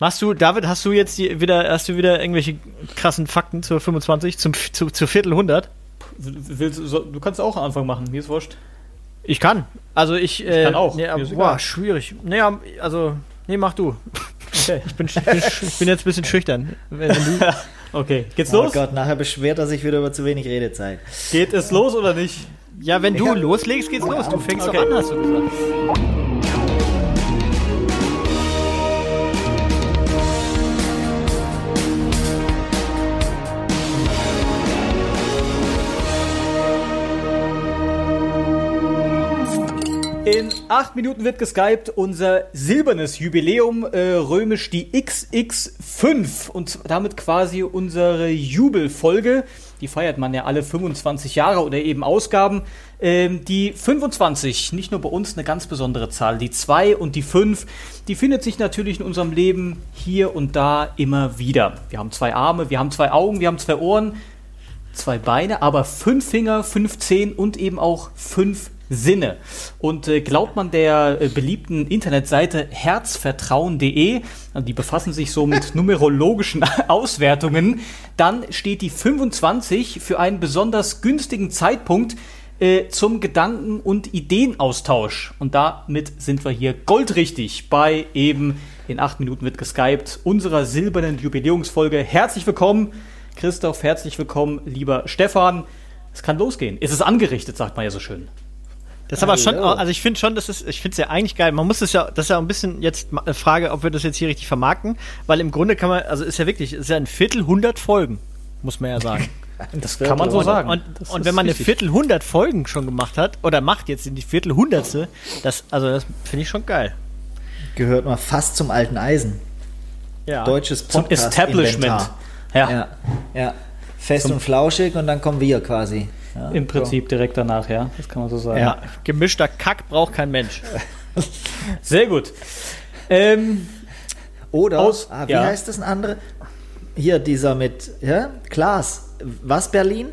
Machst du, David, hast du jetzt die, wieder, hast du wieder irgendwelche krassen Fakten zur 25, zum, zu, zur Viertel 100? Willst, du kannst auch am Anfang machen, mir ist wurscht. Ich kann. Also ich, ich äh, kann auch. Nee, boah, schwierig. Naja, also, nee, mach du. Okay. Ich bin, ich bin, ich bin jetzt ein bisschen schüchtern. Wenn, du okay, geht's oh los? Oh Gott, nachher beschwert er sich wieder über zu wenig Redezeit. Geht es los oder nicht? Ja, wenn du ja. loslegst, geht's los. Du fängst okay. doch an, hast du gesagt. In acht Minuten wird geskypt unser silbernes Jubiläum, äh, römisch die XX5 und damit quasi unsere Jubelfolge. Die feiert man ja alle 25 Jahre oder eben Ausgaben. Ähm, die 25, nicht nur bei uns eine ganz besondere Zahl. Die 2 und die 5, die findet sich natürlich in unserem Leben hier und da immer wieder. Wir haben zwei Arme, wir haben zwei Augen, wir haben zwei Ohren, zwei Beine, aber fünf Finger, fünf Zehen und eben auch fünf Sinne. Und äh, glaubt man der äh, beliebten Internetseite herzvertrauen.de, die befassen sich so mit numerologischen Auswertungen, dann steht die 25 für einen besonders günstigen Zeitpunkt äh, zum Gedanken- und Ideenaustausch. Und damit sind wir hier goldrichtig bei eben in acht Minuten wird geskypt unserer silbernen Jubiläumsfolge. Herzlich willkommen, Christoph, herzlich willkommen, lieber Stefan. Es kann losgehen. Es ist angerichtet, sagt man ja so schön. Das ist aber schon, also ich finde schon, das ist, ich finde es ja eigentlich geil. Man muss es ja, das ist ja ein bisschen jetzt eine Frage, ob wir das jetzt hier richtig vermarkten, weil im Grunde kann man, also ist ja wirklich, ist ja ein Viertel hundert Folgen, muss man ja sagen. Das kann man so sagen. Und, und wenn man eine Viertel hundert Folgen schon gemacht hat oder macht jetzt in die Viertel hundertste, das, also das finde ich schon geil. Gehört mal fast zum alten Eisen. Ja. Deutsches Podcast Zum Establishment. Ja. ja. ja. Fest zum und flauschig und dann kommen wir quasi. Ja, Im Prinzip so. direkt danach, ja. Das kann man so sagen. Ja, gemischter Kack braucht kein Mensch. Sehr gut. Ähm, Oder, aus, ah, wie ja. heißt das ein andere? Hier, dieser mit, ja, Klaas. Was, Berlin?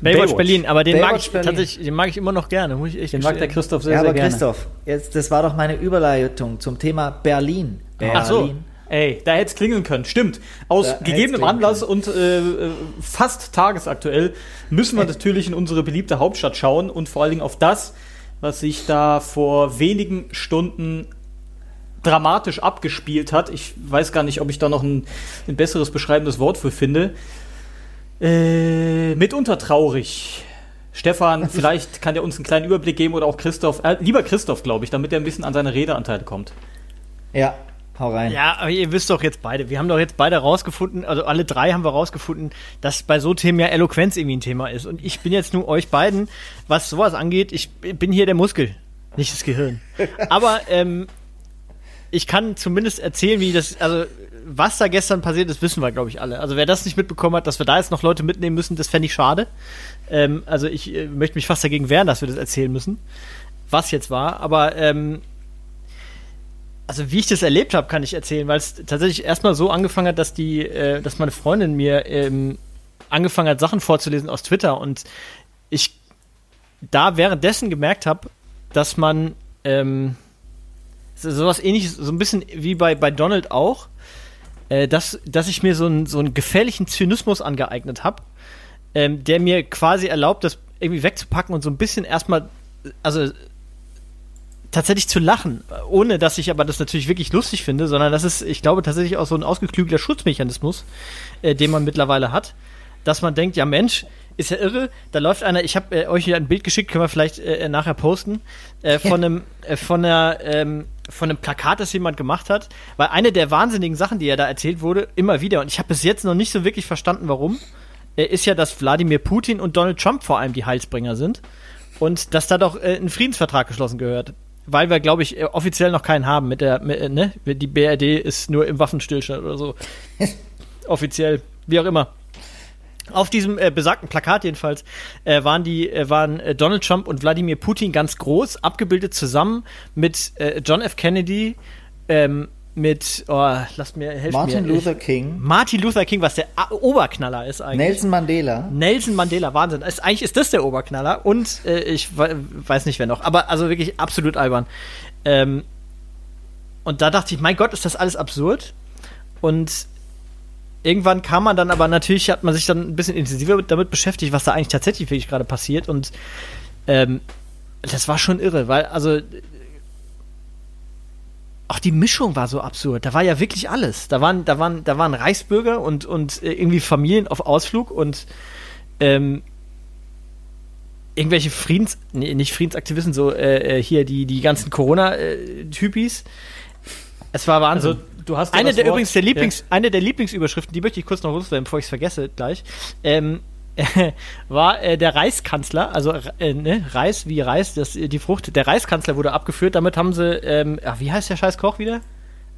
Baywatch, Baywatch, Berlin, aber den Baywatch mag ich Berlin. tatsächlich, den mag ich immer noch gerne. Muss ich echt den mag der Christoph sehr, ja, sehr aber gerne. Christoph, jetzt, das war doch meine Überleitung zum Thema Berlin. Berlin. Ach so. Ey, da hätte es klingeln können. Stimmt. Aus da gegebenem Anlass können. und äh, äh, fast tagesaktuell müssen wir natürlich in unsere beliebte Hauptstadt schauen und vor allen Dingen auf das, was sich da vor wenigen Stunden dramatisch abgespielt hat. Ich weiß gar nicht, ob ich da noch ein, ein besseres beschreibendes Wort für finde. Äh, mitunter traurig. Stefan, vielleicht kann er uns einen kleinen Überblick geben oder auch Christoph. Äh, lieber Christoph, glaube ich, damit er ein bisschen an seine Redeanteile kommt. Ja, Hau rein. Ja, aber ihr wisst doch jetzt beide, wir haben doch jetzt beide rausgefunden, also alle drei haben wir rausgefunden, dass bei so Themen ja Eloquenz irgendwie ein Thema ist. Und ich bin jetzt nur euch beiden, was sowas angeht, ich bin hier der Muskel, nicht das Gehirn. Aber ähm, ich kann zumindest erzählen, wie das, also was da gestern passiert ist, wissen wir, glaube ich, alle. Also wer das nicht mitbekommen hat, dass wir da jetzt noch Leute mitnehmen müssen, das fände ich schade. Ähm, also ich äh, möchte mich fast dagegen wehren, dass wir das erzählen müssen, was jetzt war. Aber ähm, also wie ich das erlebt habe, kann ich erzählen, weil es tatsächlich erstmal so angefangen hat, dass die, äh, dass meine Freundin mir ähm, angefangen hat, Sachen vorzulesen aus Twitter. Und ich da währenddessen gemerkt habe, dass man ähm, sowas ähnliches, so ein bisschen wie bei, bei Donald auch, äh, dass, dass ich mir so, ein, so einen gefährlichen Zynismus angeeignet habe, ähm, der mir quasi erlaubt, das irgendwie wegzupacken und so ein bisschen erstmal, also tatsächlich zu lachen, ohne dass ich aber das natürlich wirklich lustig finde, sondern das ist, ich glaube, tatsächlich auch so ein ausgeklügelter Schutzmechanismus, äh, den man mittlerweile hat, dass man denkt, ja Mensch, ist ja irre, da läuft einer, ich habe äh, euch hier ein Bild geschickt, können wir vielleicht äh, nachher posten, äh, von einem, äh, von einer, ähm, von einem Plakat, das jemand gemacht hat, weil eine der wahnsinnigen Sachen, die ja da erzählt wurde, immer wieder, und ich habe bis jetzt noch nicht so wirklich verstanden, warum, äh, ist ja, dass Wladimir Putin und Donald Trump vor allem die Heilsbringer sind und dass da doch äh, ein Friedensvertrag geschlossen gehört weil wir, glaube ich, offiziell noch keinen haben mit der, mit, ne? Die BRD ist nur im Waffenstillstand oder so. offiziell, wie auch immer. Auf diesem äh, besagten Plakat jedenfalls äh, waren die äh, waren äh, Donald Trump und Wladimir Putin ganz groß abgebildet zusammen mit äh, John F. Kennedy, ähm, mit, oh, lasst mir helfen Martin mir. Luther King. Martin Luther King, was der Oberknaller ist eigentlich. Nelson Mandela. Nelson Mandela, Wahnsinn. Ist, eigentlich ist das der Oberknaller und äh, ich weiß nicht, wer noch, aber also wirklich absolut albern. Ähm, und da dachte ich, mein Gott, ist das alles absurd. Und irgendwann kam man dann aber natürlich, hat man sich dann ein bisschen intensiver damit beschäftigt, was da eigentlich tatsächlich wirklich gerade passiert. Und ähm, das war schon irre, weil, also, auch die Mischung war so absurd. Da war ja wirklich alles. Da waren, da waren, da waren Reichsbürger und, und äh, irgendwie Familien auf Ausflug und ähm, irgendwelche Friedens, nee, nicht Friedensaktivisten, so äh, äh hier die, die ganzen Corona-Typis. Es war Wahnsinn. Also, du hast ja eine der Wort, übrigens der Lieblings, ja. eine der Lieblingsüberschriften, die möchte ich kurz noch loswerden, bevor ich es vergesse gleich. Ähm, war äh, der Reiskanzler, also äh, ne, Reis wie Reis, das, die Frucht, der Reiskanzler wurde abgeführt, damit haben sie, ähm, ach, wie heißt der scheiß Koch wieder?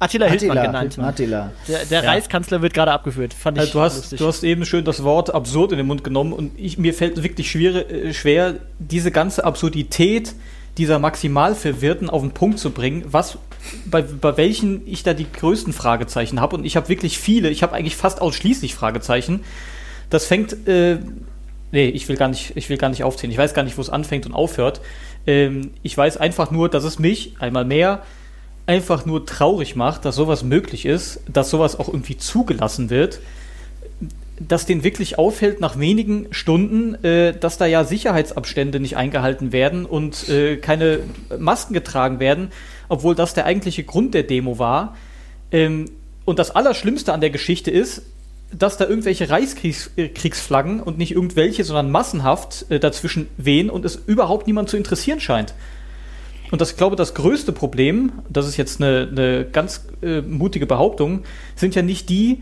Attila, Attila Hildmann genannt. Attila. Der, der ja. Reiskanzler wird gerade abgeführt. Fand ich also du, hast, lustig. du hast eben schön das Wort absurd in den Mund genommen und ich, mir fällt wirklich schwer, äh, schwer, diese ganze Absurdität dieser Maximalverwirrten auf den Punkt zu bringen, was bei, bei welchen ich da die größten Fragezeichen habe. Und ich habe wirklich viele, ich habe eigentlich fast ausschließlich Fragezeichen. Das fängt, äh, nee, ich will, gar nicht, ich will gar nicht aufzählen. Ich weiß gar nicht, wo es anfängt und aufhört. Ähm, ich weiß einfach nur, dass es mich einmal mehr einfach nur traurig macht, dass sowas möglich ist, dass sowas auch irgendwie zugelassen wird, dass den wirklich auffällt nach wenigen Stunden, äh, dass da ja Sicherheitsabstände nicht eingehalten werden und äh, keine Masken getragen werden, obwohl das der eigentliche Grund der Demo war. Ähm, und das Allerschlimmste an der Geschichte ist, dass da irgendwelche Reichskriegsflaggen und nicht irgendwelche, sondern massenhaft äh, dazwischen wehen und es überhaupt niemand zu interessieren scheint. Und das, ich glaube, das größte Problem, das ist jetzt eine, eine ganz äh, mutige Behauptung, sind ja nicht die,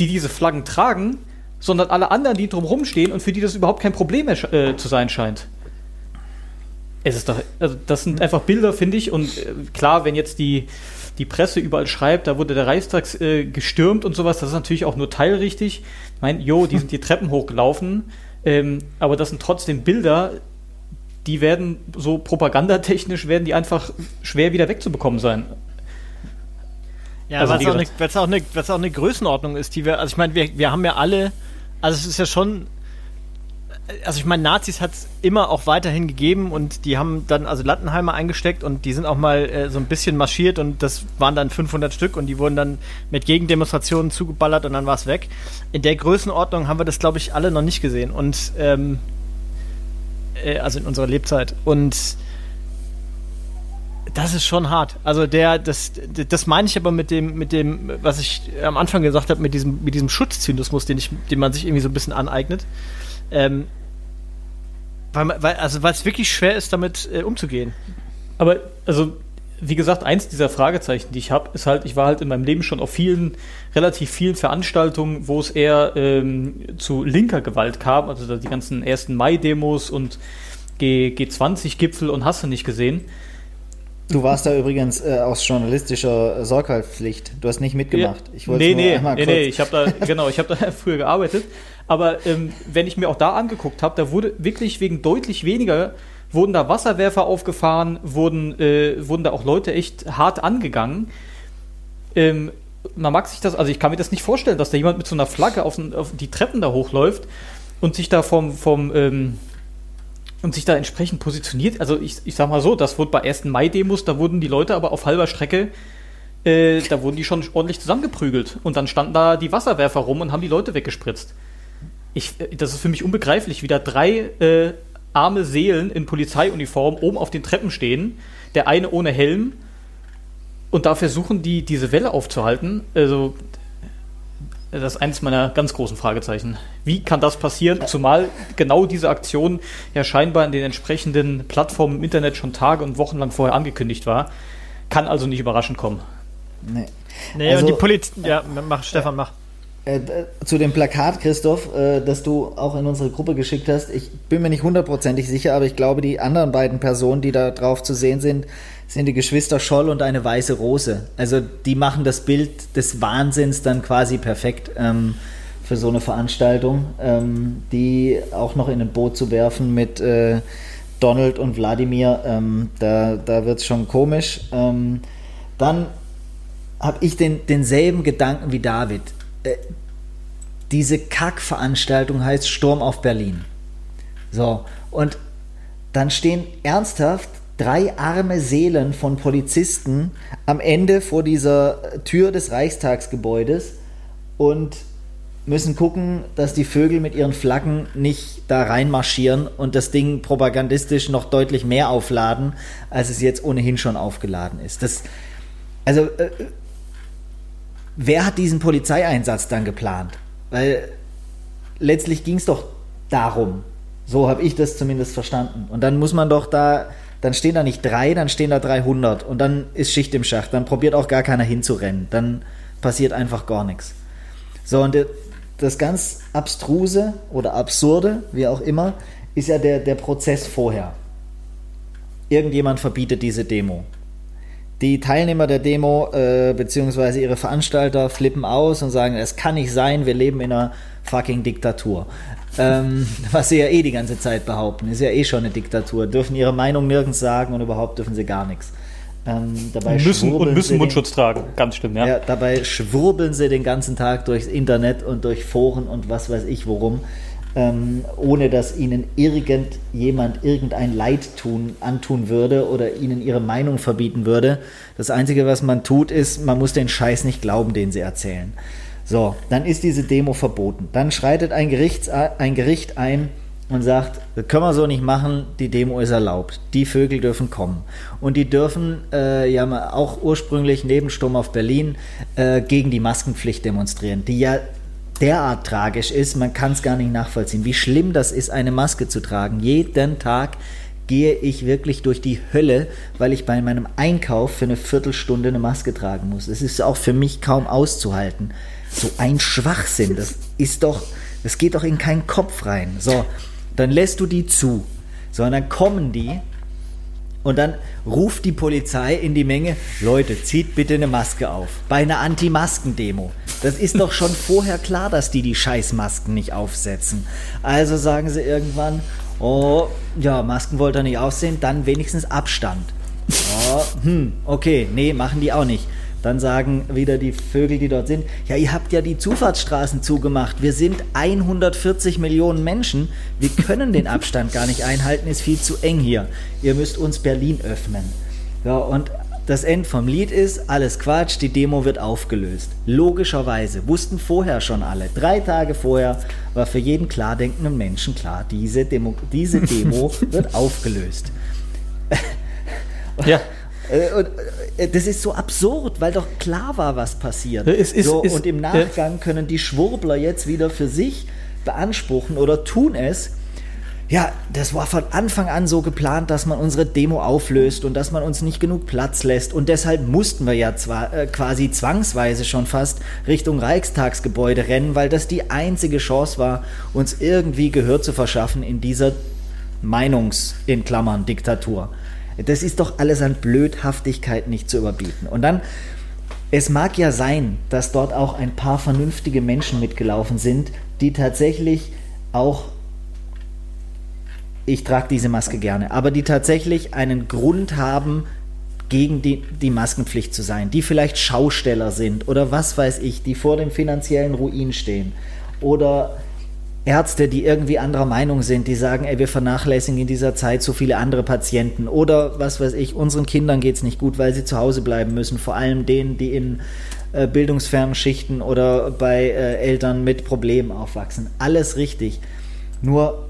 die diese Flaggen tragen, sondern alle anderen, die drumherum stehen und für die das überhaupt kein Problem mehr äh, zu sein scheint. Es ist doch, also das sind einfach Bilder, finde ich, und äh, klar, wenn jetzt die, die Presse überall schreibt, da wurde der Reichstag äh, gestürmt und sowas, das ist natürlich auch nur teilrichtig. Ich meine, jo, die sind die Treppen hochgelaufen, ähm, aber das sind trotzdem Bilder, die werden so propagandatechnisch werden die einfach schwer wieder wegzubekommen sein. Ja, also, weil es auch, eine, auch eine Größenordnung ist, die wir, also ich meine, wir, wir haben ja alle, also es ist ja schon also ich meine, Nazis hat es immer auch weiterhin gegeben und die haben dann also Lattenheimer eingesteckt und die sind auch mal äh, so ein bisschen marschiert und das waren dann 500 Stück und die wurden dann mit Gegendemonstrationen zugeballert und dann war es weg. In der Größenordnung haben wir das, glaube ich, alle noch nicht gesehen und ähm, äh, also in unserer Lebzeit und das ist schon hart. Also der, das, das meine ich aber mit dem, mit dem, was ich am Anfang gesagt habe, mit diesem, mit diesem Schutzzynismus, den ich, den man sich irgendwie so ein bisschen aneignet. Ähm, weil, weil, also weil es wirklich schwer ist, damit äh, umzugehen. Aber, also, wie gesagt, eins dieser Fragezeichen, die ich habe, ist halt, ich war halt in meinem Leben schon auf vielen, relativ vielen Veranstaltungen, wo es eher ähm, zu linker Gewalt kam, also die ganzen ersten Mai-Demos und G G20-Gipfel und hast du nicht gesehen. Du warst da übrigens äh, aus journalistischer Sorgfaltspflicht. Du hast nicht mitgemacht. Ich wollte nee, nee, nee, nee, ich habe da genau, ich habe da früher gearbeitet. Aber ähm, wenn ich mir auch da angeguckt habe, da wurde wirklich wegen deutlich weniger wurden da Wasserwerfer aufgefahren, wurden äh, wurden da auch Leute echt hart angegangen. Ähm, man mag sich das, also ich kann mir das nicht vorstellen, dass da jemand mit so einer Flagge auf, auf die Treppen da hochläuft und sich da vom vom ähm, und sich da entsprechend positioniert. Also ich, ich sag mal so, das wurde bei ersten Mai-Demos, da wurden die Leute aber auf halber Strecke, äh, da wurden die schon ordentlich zusammengeprügelt. Und dann standen da die Wasserwerfer rum und haben die Leute weggespritzt. Ich, das ist für mich unbegreiflich, wie da drei äh, arme Seelen in Polizeiuniform oben auf den Treppen stehen, der eine ohne Helm und da versuchen die, diese Welle aufzuhalten. Also das ist eines meiner ganz großen Fragezeichen. Wie kann das passieren? Zumal genau diese Aktion ja scheinbar in den entsprechenden Plattformen im Internet schon Tage und Wochen lang vorher angekündigt war. Kann also nicht überraschend kommen. Nee. Nee, also, und die Polizei. Ja, mach, Stefan, mach. Äh, zu dem Plakat, Christoph, äh, das du auch in unsere Gruppe geschickt hast. Ich bin mir nicht hundertprozentig sicher, aber ich glaube, die anderen beiden Personen, die da drauf zu sehen sind, sind die Geschwister Scholl und eine weiße Rose. Also die machen das Bild des Wahnsinns dann quasi perfekt ähm, für so eine Veranstaltung, ähm, die auch noch in ein Boot zu werfen mit äh, Donald und Wladimir, ähm, da, da wird es schon komisch. Ähm, dann habe ich den, denselben Gedanken wie David. Äh, diese Kackveranstaltung heißt Sturm auf Berlin. So, und dann stehen ernsthaft drei arme Seelen von Polizisten am Ende vor dieser Tür des Reichstagsgebäudes und müssen gucken, dass die Vögel mit ihren Flaggen nicht da reinmarschieren und das Ding propagandistisch noch deutlich mehr aufladen, als es jetzt ohnehin schon aufgeladen ist. Das, also, äh, wer hat diesen Polizeieinsatz dann geplant? Weil letztlich ging es doch darum. So habe ich das zumindest verstanden. Und dann muss man doch da, dann stehen da nicht drei, dann stehen da 300 und dann ist Schicht im Schacht. Dann probiert auch gar keiner hinzurennen. Dann passiert einfach gar nichts. So, und das ganz Abstruse oder Absurde, wie auch immer, ist ja der, der Prozess vorher. Irgendjemand verbietet diese Demo. Die Teilnehmer der Demo äh, beziehungsweise ihre Veranstalter flippen aus und sagen, es kann nicht sein, wir leben in einer fucking Diktatur. Ähm, was sie ja eh die ganze Zeit behaupten, ist ja eh schon eine Diktatur. Dürfen ihre Meinung nirgends sagen und überhaupt dürfen sie gar nichts. Ähm, dabei müssen und müssen Mundschutz den, tragen, ganz schlimm, ja. ja. Dabei schwurbeln sie den ganzen Tag durchs Internet und durch Foren und was weiß ich worum, ähm, ohne dass ihnen irgendjemand irgendein Leid tun, antun würde oder ihnen ihre Meinung verbieten würde. Das Einzige, was man tut, ist, man muss den Scheiß nicht glauben, den sie erzählen. So, dann ist diese Demo verboten. Dann schreitet ein, Gerichts, ein Gericht ein, und sagt, das können wir so nicht machen, die Demo ist erlaubt. Die Vögel dürfen kommen. Und die dürfen äh, ja auch ursprünglich neben Sturm auf Berlin äh, gegen die Maskenpflicht demonstrieren, die ja derart tragisch ist, man kann es gar nicht nachvollziehen, wie schlimm das ist, eine Maske zu tragen. Jeden Tag gehe ich wirklich durch die Hölle, weil ich bei meinem Einkauf für eine Viertelstunde eine Maske tragen muss. Das ist auch für mich kaum auszuhalten. So ein Schwachsinn, das ist doch, das geht doch in keinen Kopf rein. So, dann lässt du die zu. Sondern kommen die und dann ruft die Polizei in die Menge, Leute, zieht bitte eine Maske auf. Bei einer Anti-Masken-Demo. Das ist doch schon vorher klar, dass die die Scheißmasken nicht aufsetzen. Also sagen sie irgendwann, oh, ja, Masken wollt ihr nicht aussehen, dann wenigstens Abstand. Oh, hm, okay, nee, machen die auch nicht. Dann sagen wieder die Vögel, die dort sind, ja, ihr habt ja die Zufahrtsstraßen zugemacht. Wir sind 140 Millionen Menschen. Wir können den Abstand gar nicht einhalten, ist viel zu eng hier. Ihr müsst uns Berlin öffnen. Ja, und das End vom Lied ist, alles Quatsch, die Demo wird aufgelöst. Logischerweise, wussten vorher schon alle. Drei Tage vorher war für jeden klar denkenden Menschen klar, diese Demo, diese Demo wird aufgelöst. Ja. Äh, und äh, das ist so absurd, weil doch klar war, was passiert. Es ist, so, ist, und im Nachgang können die Schwurbler jetzt wieder für sich beanspruchen oder tun es. Ja, das war von Anfang an so geplant, dass man unsere Demo auflöst und dass man uns nicht genug Platz lässt. Und deshalb mussten wir ja zwar äh, quasi zwangsweise schon fast Richtung Reichstagsgebäude rennen, weil das die einzige Chance war, uns irgendwie Gehör zu verschaffen in dieser Meinungs- in Klammern Diktatur. Das ist doch alles an Blödhaftigkeit nicht zu überbieten. Und dann, es mag ja sein, dass dort auch ein paar vernünftige Menschen mitgelaufen sind, die tatsächlich auch, ich trage diese Maske gerne, aber die tatsächlich einen Grund haben, gegen die, die Maskenpflicht zu sein, die vielleicht Schausteller sind oder was weiß ich, die vor dem finanziellen Ruin stehen oder Ärzte, die irgendwie anderer Meinung sind, die sagen, ey, wir vernachlässigen in dieser Zeit so viele andere Patienten oder was weiß ich, unseren Kindern geht es nicht gut, weil sie zu Hause bleiben müssen, vor allem denen, die in äh, bildungsfernen Schichten oder bei äh, Eltern mit Problemen aufwachsen. Alles richtig. Nur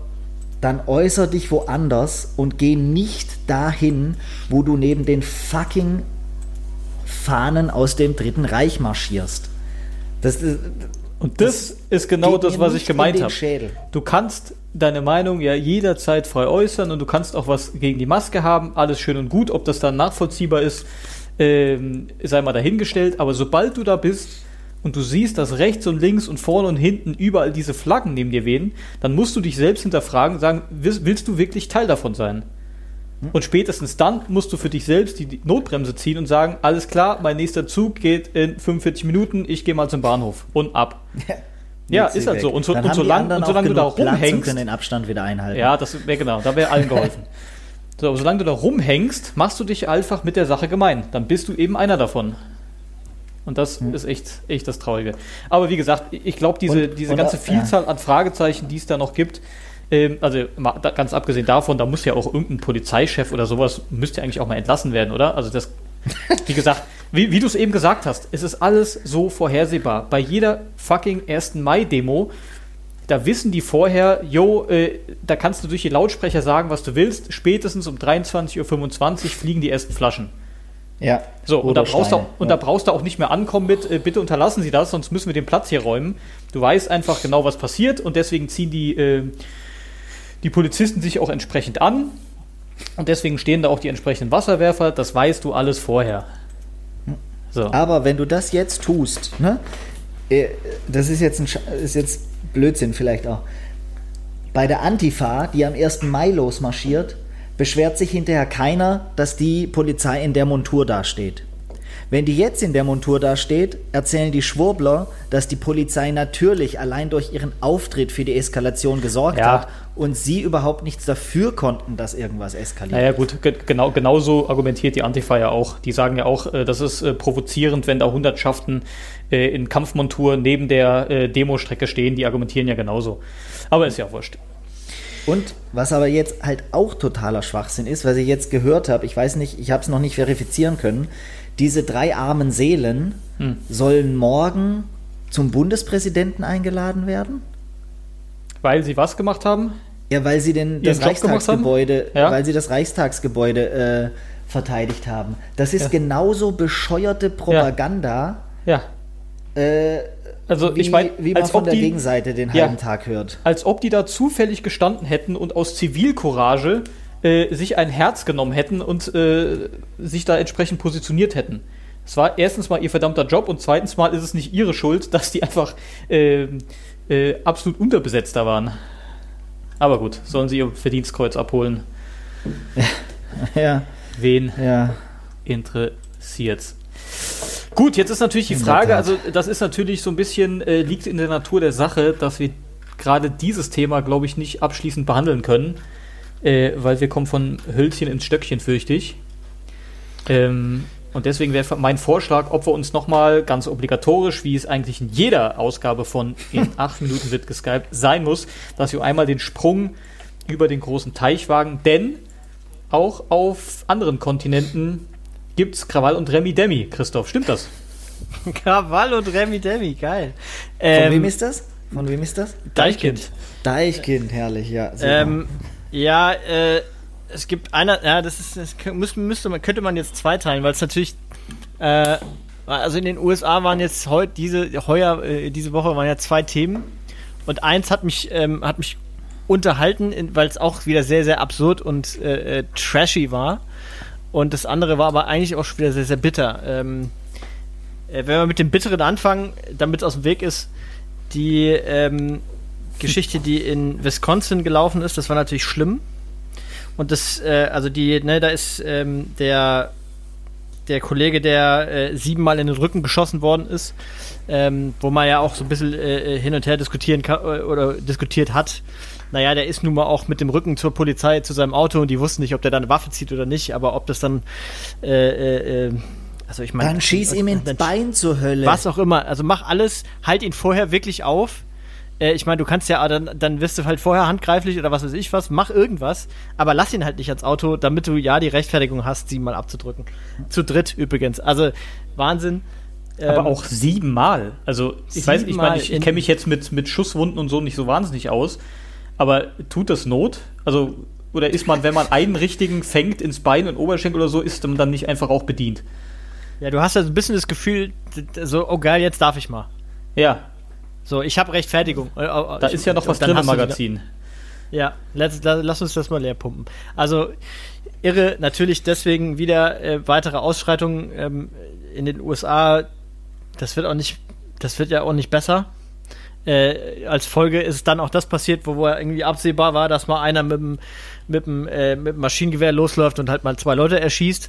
dann äußer dich woanders und geh nicht dahin, wo du neben den fucking Fahnen aus dem Dritten Reich marschierst. Das, und das, das ist genau das, was ich gemeint habe. Du kannst deine Meinung ja jederzeit frei äußern und du kannst auch was gegen die Maske haben, alles schön und gut. Ob das dann nachvollziehbar ist, ähm, sei mal dahingestellt. Aber sobald du da bist und du siehst, dass rechts und links und vorne und hinten überall diese Flaggen neben dir wehen, dann musst du dich selbst hinterfragen und sagen, willst du wirklich Teil davon sein? Und spätestens dann musst du für dich selbst die Notbremse ziehen und sagen, alles klar, mein nächster Zug geht in 45 Minuten, ich gehe mal zum Bahnhof und ab. Ja, ist halt so. Und, so, und solange, und solange du da rumhängst. können den Abstand wieder einhalten. Ja, das wäre genau, da wäre allen geholfen. so, aber solange du da rumhängst, machst du dich einfach mit der Sache gemein. Dann bist du eben einer davon. Und das hm. ist echt, echt das Traurige. Aber wie gesagt, ich glaube, diese, und, diese und ganze Vielzahl an Fragezeichen, die es da noch gibt, Ähm, also ganz abgesehen davon, da muss ja auch irgendein Polizeichef oder sowas, müsste ja eigentlich auch mal entlassen werden, oder? Also das, wie gesagt, wie, wie du es eben gesagt hast, es ist alles so vorhersehbar. Bei jeder fucking 1. Mai-Demo, da wissen die vorher, yo, äh, da kannst du durch die Lautsprecher sagen, was du willst. Spätestens um 23.25 Uhr fliegen die ersten Flaschen. Ja. So, und da, brauchst du, auch, und ja. da brauchst du auch nicht mehr ankommen mit, äh, bitte unterlassen Sie das, sonst müssen wir den Platz hier räumen. Du weißt einfach genau, was passiert und deswegen ziehen die, äh, die Polizisten sich auch entsprechend an und deswegen stehen da auch die entsprechenden Wasserwerfer. Das weißt du alles vorher. So. Aber wenn du das jetzt tust, ne? Äh, das ist jetzt, ein, ist jetzt Blödsinn vielleicht auch. Bei der Antifa, die am 1. Mai losmarschiert, beschwert sich hinterher keiner, dass die Polizei in der Montur dasteht. Wenn die jetzt in der Montur dasteht, erzählen die Schwurbler, dass die Polizei natürlich allein durch ihren Auftritt für die Eskalation gesorgt ja. hat und sie überhaupt nichts dafür konnten, dass irgendwas eskaliert. Naja gut, genau, genauso argumentiert die Antifa ja auch. Die sagen ja auch, äh, das ist äh, provozierend, wenn da Hundertschaften äh, in Kampfmontur neben der Demostrecke stehen. Die argumentieren ja genauso. Aber ist ja wurscht. Und was aber jetzt halt auch totaler Schwachsinn ist, was ich jetzt gehört habe, ich weiß nicht, ich habe es noch nicht verifizieren können, diese drei armen Seelen hm. sollen morgen zum Bundespräsidenten eingeladen werden? Weil sie was gemacht haben? Ja, weil sie den, das Reichstagsgebäude, ja? weil sie das Reichstagsgebäude äh, verteidigt haben. Das ist ja. genauso bescheuerte Propaganda. Ja. Äh, also wie, ich meine, wie man von der die, Gegenseite den halben Tag hört. Als ob die da zufällig gestanden hätten und aus Zivilcourage äh, sich ein Herz genommen hätten und äh, sich da entsprechend positioniert hätten. Es war erstens mal ihr verdammter Job und zweitens mal ist es nicht ihre Schuld, dass die einfach äh, äh absolut unterbesetzt da waren. Aber gut, sollen sie ihr Verdienstkreuz abholen. Ja. Wen ja. interessiert's? Gut, jetzt ist natürlich die Frage, also das ist natürlich so ein bisschen, äh, liegt in der Natur der Sache, dass wir gerade dieses Thema, glaube ich, nicht abschließend behandeln können äh, weil wir kommen von Hölzchen ins Stöckchen, fürchte ich. Ähm, und deswegen wäre mein Vorschlag, ob wir uns nochmal ganz obligatorisch, wie es eigentlich in jeder Ausgabe von in acht Minuten wird geskypt sein muss, dass wir einmal den Sprung über den großen Teich wagen, denn auch auf anderen Kontinenten gibt es Krawall und Remi Demi. Christoph, stimmt das? Krawall und Remi Demi, geil. Ähm, Von wem ist das? Von wem ist das? Deichkind. Deichkind, herrlich, ja. Ähm, ja, äh, es gibt einer, ja, das ist, das müsste, müsste man, könnte man jetzt zweiteilen, weil es natürlich, äh, also in den USA waren jetzt heute, diese, heuer, äh, diese Woche waren ja zwei Themen und eins hat mich, ähm, hat mich unterhalten, weil es auch wieder sehr, sehr absurd und äh, äh, trashy war. Und das andere war aber eigentlich auch schon wieder sehr, sehr bitter. Ähm, äh, wenn wir mit dem Bitteren anfangen, damit es aus dem Weg ist, die ähm, Geschichte, die in Wisconsin gelaufen ist, das war natürlich schlimm. Und das, äh, also die, ne, da ist ähm, der, der Kollege, der äh, siebenmal in den Rücken geschossen worden ist, ähm, wo man ja auch so ein bisschen äh, hin und her diskutieren kann, äh, oder diskutiert hat. Naja, der ist nun mal auch mit dem Rücken zur Polizei zu seinem Auto und die wussten nicht, ob der da eine Waffe zieht oder nicht, aber ob das dann äh, äh, äh also ich meine. Dann schieß ihm ins Bein zur Hölle. Was auch immer. Also mach alles, halt ihn vorher wirklich auf äh, ich meine, du kannst ja, dann, dann wirst du halt vorher handgreiflich oder was weiß ich was, mach irgendwas, aber lass ihn halt nicht ans Auto, damit du ja die Rechtfertigung hast, siebenmal abzudrücken. Zu dritt übrigens. Also Wahnsinn. Aber ähm, auch siebenmal. Also ich weiß, ich meine, ich, ich kenne mich jetzt mit, mit Schusswunden und so nicht so wahnsinnig aus. Aber tut das Not? Also, oder ist man, wenn man einen richtigen fängt ins Bein und Oberschenkel oder so, ist man dann nicht einfach auch bedient? Ja, du hast ja so ein bisschen das Gefühl, so, oh geil, jetzt darf ich mal. Ja, so, ich habe Rechtfertigung. Äh, äh, da ich, ist ja noch was drin im Magazin. Ja, lass, lass, uns das mal leer pumpen. Also irre, natürlich deswegen wieder äh, weitere Ausschreitungen ähm, in den USA. Das wird auch nicht, das wird ja auch nicht besser. Äh, als Folge ist dann auch das passiert, wo, wo irgendwie absehbar war, dass mal einer mit dem, mit dem, äh, mit dem Maschinengewehr losläuft und halt mal zwei Leute erschießt.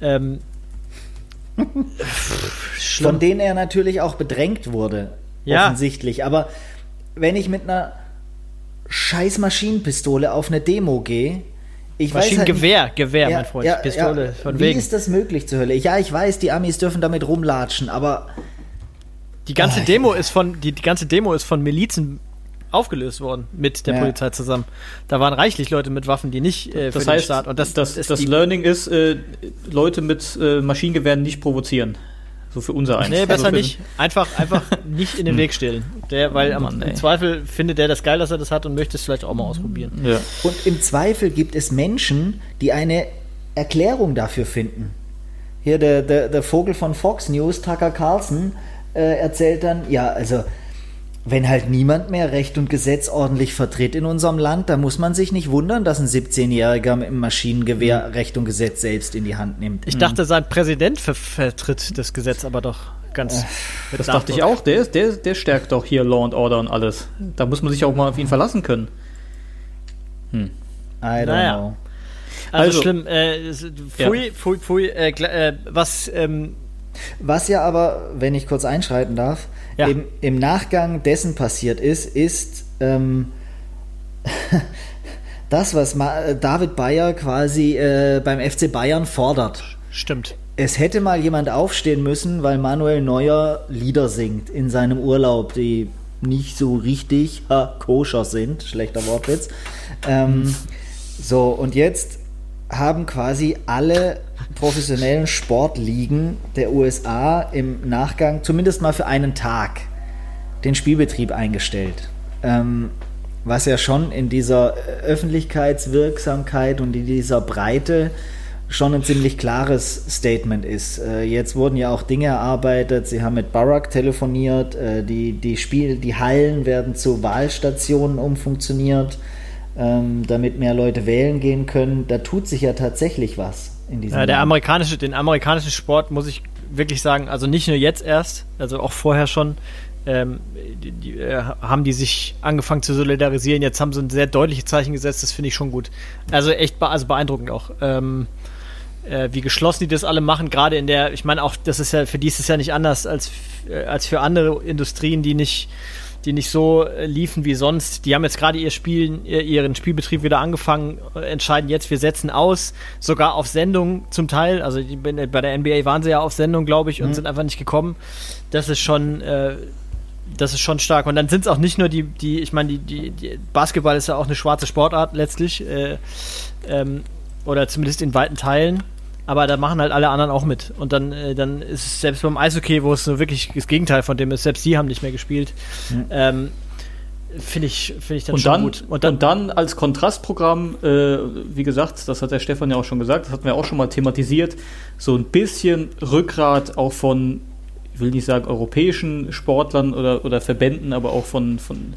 Ähm, Von denen er natürlich auch bedrängt wurde ja. offensichtlich. Aber wenn ich mit einer scheiß Maschinenpistole auf eine Demo gehe, ich Maschinengewehr, halt Gewehr, ja, mein Freund. Ja, Pistole, ja. von Wie wegen. ist das möglich zur Hölle? Ja, ich weiß, die Amis dürfen damit rumlatschen, aber. Die ganze oh, Demo ist von, die, die ganze Demo ist von Milizen aufgelöst worden mit der Ja. Polizei zusammen. Da waren reichlich Leute mit Waffen, die nicht äh, für Das den heißt, Staat. Und das, das, ist das die- Learning ist, äh, Leute mit äh, Maschinengewehren nicht provozieren. So für unser eins. Nee, Also besser für- nicht. Einfach, einfach nicht in den Weg stellen. Der, weil am, Mann, im Zweifel findet der das geil, dass er das hat und möchte es vielleicht auch mal ausprobieren. Ja. Und im Zweifel gibt es Menschen, die eine Erklärung dafür finden. Hier der, der, der Vogel von Fox News, Tucker Carlson, äh, erzählt dann, ja, also wenn halt niemand mehr Recht und Gesetz ordentlich vertritt in unserem Land, dann muss man sich nicht wundern, dass ein 17-Jähriger mit einem Maschinengewehr Recht und Gesetz selbst in die Hand nimmt. Ich dachte, sein Präsident ver vertritt das Gesetz aber doch ganz. mit Das dachte ich auch. Der, ist- der, der stärkt doch hier Law and Order und alles. Da muss man sich auch mal auf ihn verlassen können. I don't Naja. know. Also, Also- schlimm. Äh, pfui, pfui, pfui. Äh, äh, was, ähm, Was ja aber, wenn ich kurz einschreiten darf, Ja. im, im Nachgang dessen passiert ist, ist ähm, das, was Ma äh, David Bayer quasi äh, beim FC Bayern fordert. stimmt. Es hätte mal jemand aufstehen müssen, weil Manuel Neuer Lieder singt in seinem Urlaub, die nicht so richtig ha, koscher sind. Schlechter Wortwitz. Ähm, so, und jetzt haben quasi alle professionellen Sportligen der USA im Nachgang, zumindest mal für einen Tag, den Spielbetrieb eingestellt. Ähm, was ja schon in dieser Öffentlichkeitswirksamkeit und in dieser Breite schon ein ziemlich klares Statement ist. Äh, jetzt wurden ja auch Dinge erarbeitet. Sie haben mit Barack telefoniert. Äh, die, die Spiel, die Hallen werden zu Wahlstationen umfunktioniert, ähm, damit mehr Leute wählen gehen können. Da tut sich ja tatsächlich was in diesem Ja, der Land. amerikanische, den amerikanischen Sport muss ich wirklich sagen, also nicht nur jetzt erst, also auch vorher schon, ähm, die, die, äh, haben die sich angefangen zu solidarisieren. Jetzt haben sie ein sehr deutliches Zeichen gesetzt, das finde ich schon gut. Also echt be also beeindruckend auch. Ähm, äh, wie geschlossen die das alle machen, gerade in der, ich meine auch, das ist ja, für die ist es ja nicht anders als, äh, als für andere Industrien, die nicht, die nicht so äh, liefen wie sonst. Die haben jetzt gerade ihr Spiel, ihr- ihren Spielbetrieb wieder angefangen, äh, entscheiden jetzt, wir setzen aus, sogar auf Sendung zum Teil. Also bei der NBA waren sie ja auf Sendung, glaube ich, und sind einfach nicht gekommen. Das ist schon, äh, das ist schon stark. Und dann sind es auch nicht nur die, die, ich meine, die, die, die Basketball ist ja auch eine schwarze Sportart letztlich, äh, ähm, oder zumindest in weiten Teilen. Aber da machen halt alle anderen auch mit. Und dann, äh, dann ist es selbst beim Eishockey, wo es so wirklich das Gegenteil von dem ist, selbst die haben nicht mehr gespielt. Ähm, Finde ich, finde ich dann Und schon dann, gut. und, dann, als Kontrastprogramm, äh, wie gesagt, das hat der Stefan ja auch schon gesagt, das hatten wir auch schon mal thematisiert, so ein bisschen Rückgrat auch von, ich will nicht sagen europäischen Sportlern oder, oder Verbänden, aber auch von, von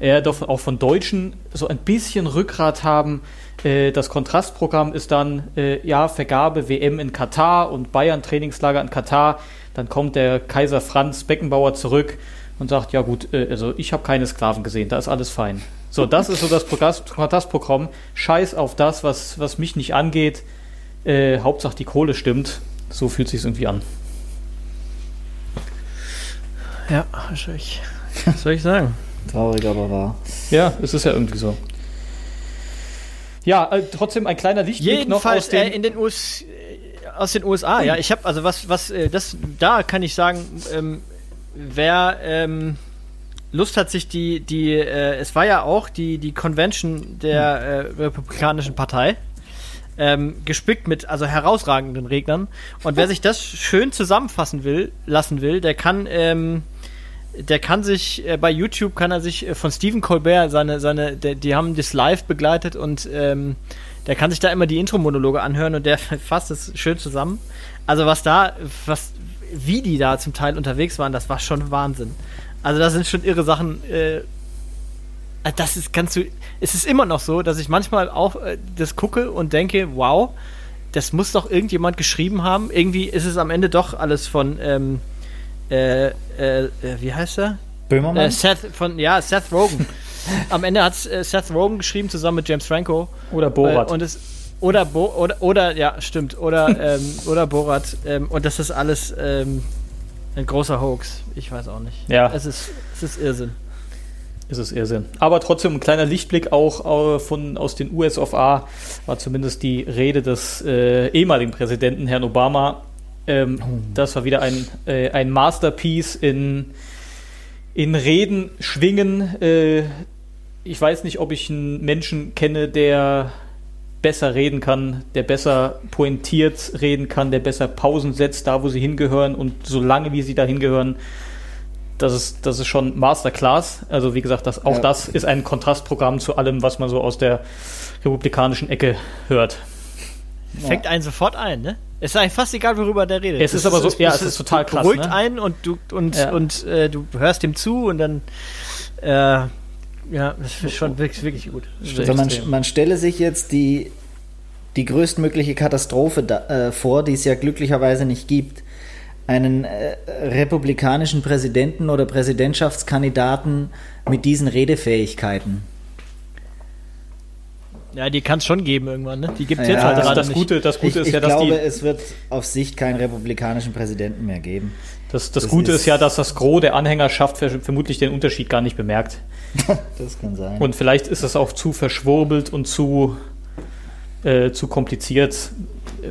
eher doch auch von Deutschen, so ein bisschen Rückgrat haben. Äh, das Kontrastprogramm ist dann, äh, ja, Vergabe WM in Katar und Bayern Trainingslager in Katar. Dann kommt der Kaiser Franz Beckenbauer zurück und sagt, ja gut, äh, also ich habe keine Sklaven gesehen, da ist alles fein. So, das ist so das Kontrastprogramm. Scheiß auf das, was, was mich nicht angeht. Äh, Hauptsache die Kohle stimmt. So fühlt sich irgendwie an. Ja, soll ich, was soll ich sagen? Traurig, aber wahr. Ja, es ist ja irgendwie so. Ja, äh, trotzdem ein kleiner Lichtblick noch Jedenfalls aus den, äh, in den US, äh, aus den USA, ja. Ich habe also was, was, äh, das, da kann ich sagen, ähm, wer ähm, Lust hat, sich die, die, äh, es war ja auch die, die Convention der äh, Republikanischen Partei. Ähm, gespickt mit also herausragenden Regnern. Und wer sich das schön zusammenfassen will, lassen will, der kann, ähm, der kann sich äh, bei YouTube kann er sich äh, von Stephen Colbert seine, seine, der, die haben das live begleitet und ähm, der kann sich da immer die Intro-Monologe anhören und der fasst es schön zusammen. Also was da, was, wie die da zum Teil unterwegs waren, das war schon Wahnsinn. Also da sind schon irre Sachen. Äh, das ist ganz, es ist immer noch so, dass ich manchmal auch äh, das gucke und denke, wow, das muss doch irgendjemand geschrieben haben. Irgendwie ist es am Ende doch alles von, ähm, äh, äh, äh, wie heißt er? Böhmermann? Äh, Seth von, ja, Seth Rogen. Am Ende hat Seth Rogen geschrieben zusammen mit James Franco. oder Borat. Und es, oder, Bo, oder, oder, ja, stimmt, oder, ähm, oder Borat. Ähm, und das ist alles ähm, ein großer Hoax. Ich weiß auch nicht. Ja. Es ist, es ist Irrsinn. ist es Irrsinn. Aber trotzdem ein kleiner Lichtblick auch von, aus den US of A war zumindest die Rede des äh, ehemaligen Präsidenten, Herrn Obama. Ähm, Das war wieder ein, äh, ein Masterpiece in, in Reden schwingen. Äh, ich weiß nicht, ob ich einen Menschen kenne, der besser reden kann, der besser pointiert reden kann, der besser Pausen setzt, da wo sie hingehören und so lange wie sie da hingehören. Das ist, das ist schon Masterclass. Also wie gesagt, das, auch Ja. das ist ein Kontrastprogramm zu allem, was man so aus der republikanischen Ecke hört. Fängt einen sofort ein, ne? Es ist eigentlich fast egal, worüber der redet. Es ist aber so- ja, es ist total krass, Beruhigt ne? einen und du und, Ja. und äh, du hörst ihm zu und dann äh, ja, das ist schon wirklich, wirklich gut. Also man, man stelle sich jetzt die, die größtmögliche Katastrophe da, äh, vor, die es ja glücklicherweise nicht gibt. Einen äh, republikanischen Präsidenten oder Präsidentschaftskandidaten mit diesen Redefähigkeiten. Ja, die kann es schon geben irgendwann, ne? Die gibt es Ja, jetzt halt das- gerade das. Gute, das Gute ich ist ich ja, dass glaube, die, es wird auf Sicht keinen republikanischen Präsidenten mehr geben. das, das das Gute ist, ist- ja, dass das Gros der Anhängerschaft ver- vermutlich den Unterschied gar nicht bemerkt. Das kann sein. Und vielleicht ist es auch zu verschwurbelt und zu, äh, zu kompliziert,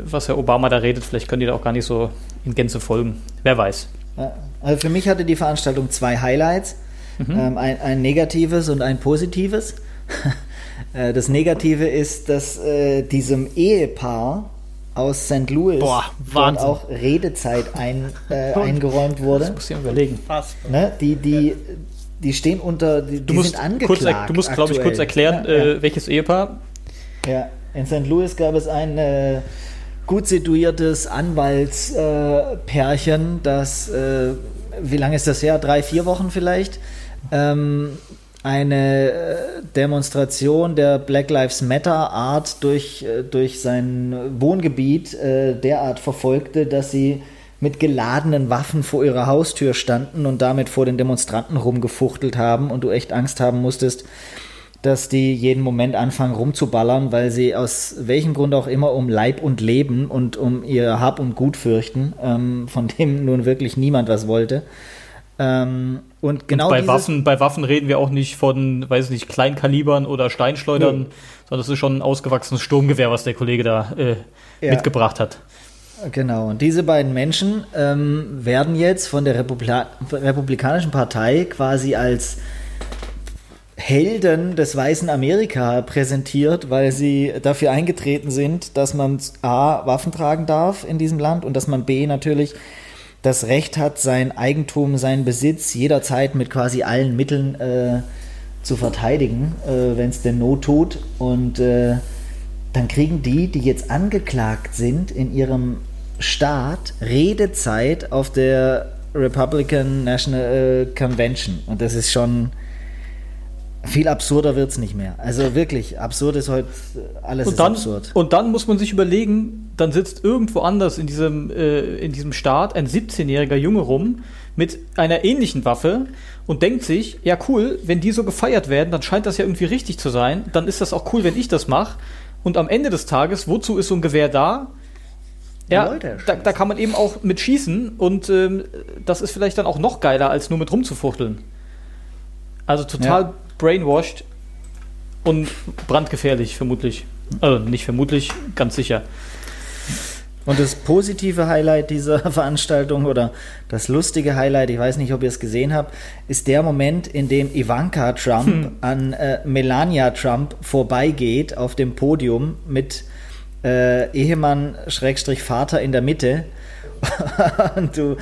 was Herr Obama da redet. Vielleicht können die da auch gar nicht so in Gänze folgen. Wer weiß. Ja, Also für mich hatte die Veranstaltung zwei Highlights. Mhm. Ähm, ein, ein negatives und ein positives. Äh, das Negative ist, dass äh, diesem Ehepaar aus St. Louis Boah, auch Redezeit ein, äh, eingeräumt wurde. Muss ich mir überlegen. Ne? Die, die, die stehen unter, die, Du die musst, sind angeklagt. kurz, du musst, glaube ich, kurz erklären, Ja, ja. Äh, welches Ehepaar. Ja, in St. Louis gab es ein äh, gut situiertes Anwaltspärchen, äh, das, äh, wie lange ist das her? Drei, vier Wochen vielleicht? Ähm, eine äh, Demonstration der Black Lives Matter Art durch, äh, durch sein Wohngebiet äh, derart verfolgte, dass sie mit geladenen Waffen vor ihrer Haustür standen und damit vor den Demonstranten rumgefuchtelt haben und du echt Angst haben musstest, dass die jeden Moment anfangen rumzuballern, weil sie aus welchem Grund auch immer um Leib und Leben und um ihr Hab und Gut fürchten, ähm, von dem nun wirklich niemand was wollte. Ähm, und genau bei, dieses, Waffen, bei Waffen reden wir auch nicht von, weiß nicht, Kleinkalibern oder Steinschleudern, Nee. sondern das ist schon ein ausgewachsenes Sturmgewehr, was der Kollege da äh, Ja. mitgebracht hat. Genau, und diese beiden Menschen ähm, werden jetzt von der Republika Republikanischen Partei quasi als Helden des weißen Amerika präsentiert, weil sie dafür eingetreten sind, dass man A, Waffen tragen darf in diesem Land und dass man B, natürlich das Recht hat, sein Eigentum, seinen Besitz jederzeit mit quasi allen Mitteln äh, zu verteidigen, äh, wenn es denn Not tut. Und äh, dann kriegen die, die jetzt angeklagt sind in ihrem Staat, Redezeit auf der Republican National äh, Convention. Und das ist schon viel absurder wird es nicht mehr. Also wirklich, absurd ist heute alles Und dann, absurd. und dann muss man sich überlegen, dann sitzt irgendwo anders in diesem, äh, in diesem Staat ein 17-jähriger Junge rum mit einer ähnlichen Waffe und denkt sich, ja cool, wenn die so gefeiert werden, dann scheint das ja irgendwie richtig zu sein, dann ist das auch cool, wenn ich das mache. Und am Ende des Tages, wozu ist so ein Gewehr da? Ja, Leute da, da kann man eben auch mit schießen und ähm, das ist vielleicht dann auch noch geiler, als nur mit rumzufuchteln. Also total Ja. Brainwashed und brandgefährlich, vermutlich. Also nicht vermutlich, ganz sicher. Und das positive Highlight dieser Veranstaltung oder das lustige Highlight, ich weiß nicht, ob ihr es gesehen habt, ist der Moment, in dem Ivanka Trump Hm. an äh, Melania Trump vorbeigeht auf dem Podium mit äh, Ehemann Schrägstrich Vater in der Mitte und du,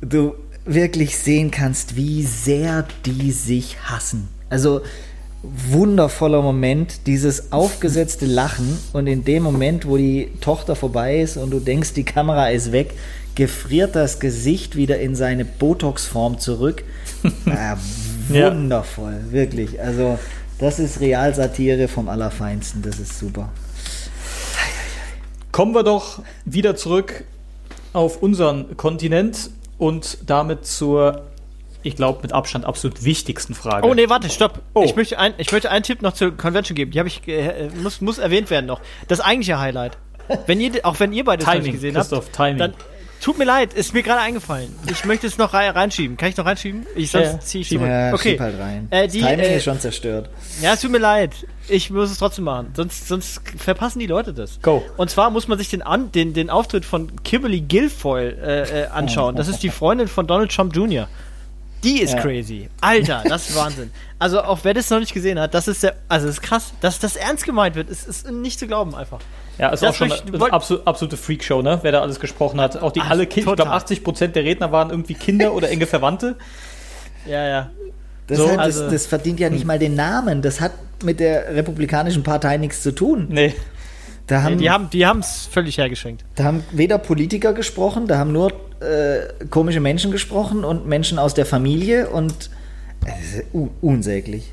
du wirklich sehen kannst, wie sehr die sich hassen. Also wundervoller Moment, dieses aufgesetzte Lachen und in dem Moment, wo die Tochter vorbei ist und du denkst, die Kamera ist weg, gefriert das Gesicht wieder in seine Botox-Form zurück. Ah, Ja. wundervoll, wirklich. Also das ist Realsatire vom Allerfeinsten, das ist super. Kommen wir doch wieder zurück auf unseren Kontinent und damit zur, ich glaube, mit Abstand absolut wichtigsten Frage. Oh nee, warte, stopp. Oh. Ich, möchte ein, ich möchte einen Tipp noch zur Convention geben. Die habe ich äh, muss, muss erwähnt werden noch. Das eigentliche Highlight. Wenn ihr, auch wenn ihr beide es noch Timing, nicht gesehen Christoph, habt, Timing. dann tut mir leid, ist mir gerade eingefallen. Ich möchte es noch rei- reinschieben. Kann ich noch reinschieben? Ich Ja, ja, sonst ziehe ich schieb. zurück. Ja, okay. schieb halt rein. Äh, die, das Timing äh, ist schon zerstört. Ja, es tut mir leid. Ich muss es trotzdem machen. Sonst, sonst verpassen die Leute das. Go. Und zwar muss man sich den, An den, den Auftritt von Kimberly Guilfoyle äh, äh, anschauen. Das ist die Freundin von Donald Trump Jr. Die ist Ja. crazy. Alter, das ist Wahnsinn. Also, auch wer das noch nicht gesehen hat, das ist der, also, das ist krass, dass das ernst gemeint wird. Es ist nicht zu glauben einfach. Ja, ist Das auch schon eine absolute, absolute Freakshow, ne? Wer da alles gesprochen hat. Auch die Ach, alle Kinder, ich glaube total. 80 Prozent der Redner waren irgendwie Kinder oder enge Verwandte. Ja, ja. Das, So, hat, also- das, das verdient ja nicht mal den Namen. Das hat mit der Republikanischen Partei nichts zu tun. Nee. Da haben, Die haben die es völlig hergeschenkt. da haben weder Politiker gesprochen, da haben nur äh, komische Menschen gesprochen und Menschen aus der Familie und un unsäglich.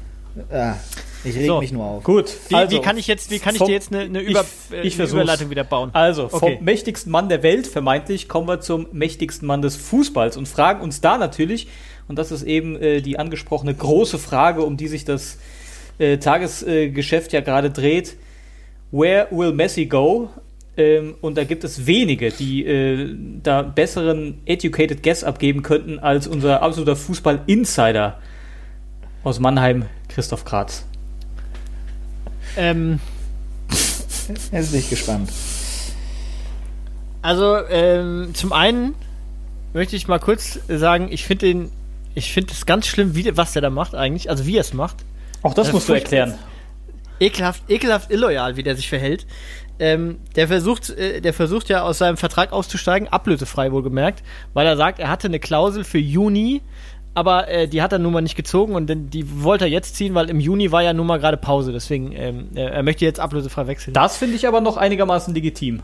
Ah, ich reg So, mich nur auf. Gut. Wie, also, wie kann ich jetzt, wie kann ich vom- dir jetzt eine, eine, Über, ich, äh, ich eine. Überleitung wieder bauen? Also, vom Okay. mächtigsten Mann der Welt, vermeintlich, kommen wir zum mächtigsten Mann des Fußballs und fragen uns da natürlich, und das ist eben äh, die angesprochene große Frage, um die sich das äh, Tagesgeschäft ja gerade dreht, where will Messi go? Ähm, und da gibt es wenige, die äh, da besseren educated guess abgeben könnten als unser absoluter Fußball-Insider aus Mannheim, Christoph Kratz. Ähm, Jetzt bin ich gespannt. also, ähm, zum einen möchte ich mal kurz sagen, ich finde den, ich finde es ganz schlimm, wie, was der da macht eigentlich, also wie er es macht. Auch das Ja, musst du erklären. Ekelhaft, ekelhaft illoyal, wie der sich verhält. Ähm, der versucht, äh, der versucht ja aus seinem Vertrag auszusteigen, ablösefrei wohlgemerkt, weil er sagt, er hatte eine Klausel für Juni, aber äh, die hat er nun mal nicht gezogen und die wollte er jetzt ziehen, weil im Juni war ja nun mal gerade Pause, deswegen ähm, er, er möchte jetzt ablösefrei wechseln. Das finde ich aber noch einigermaßen legitim.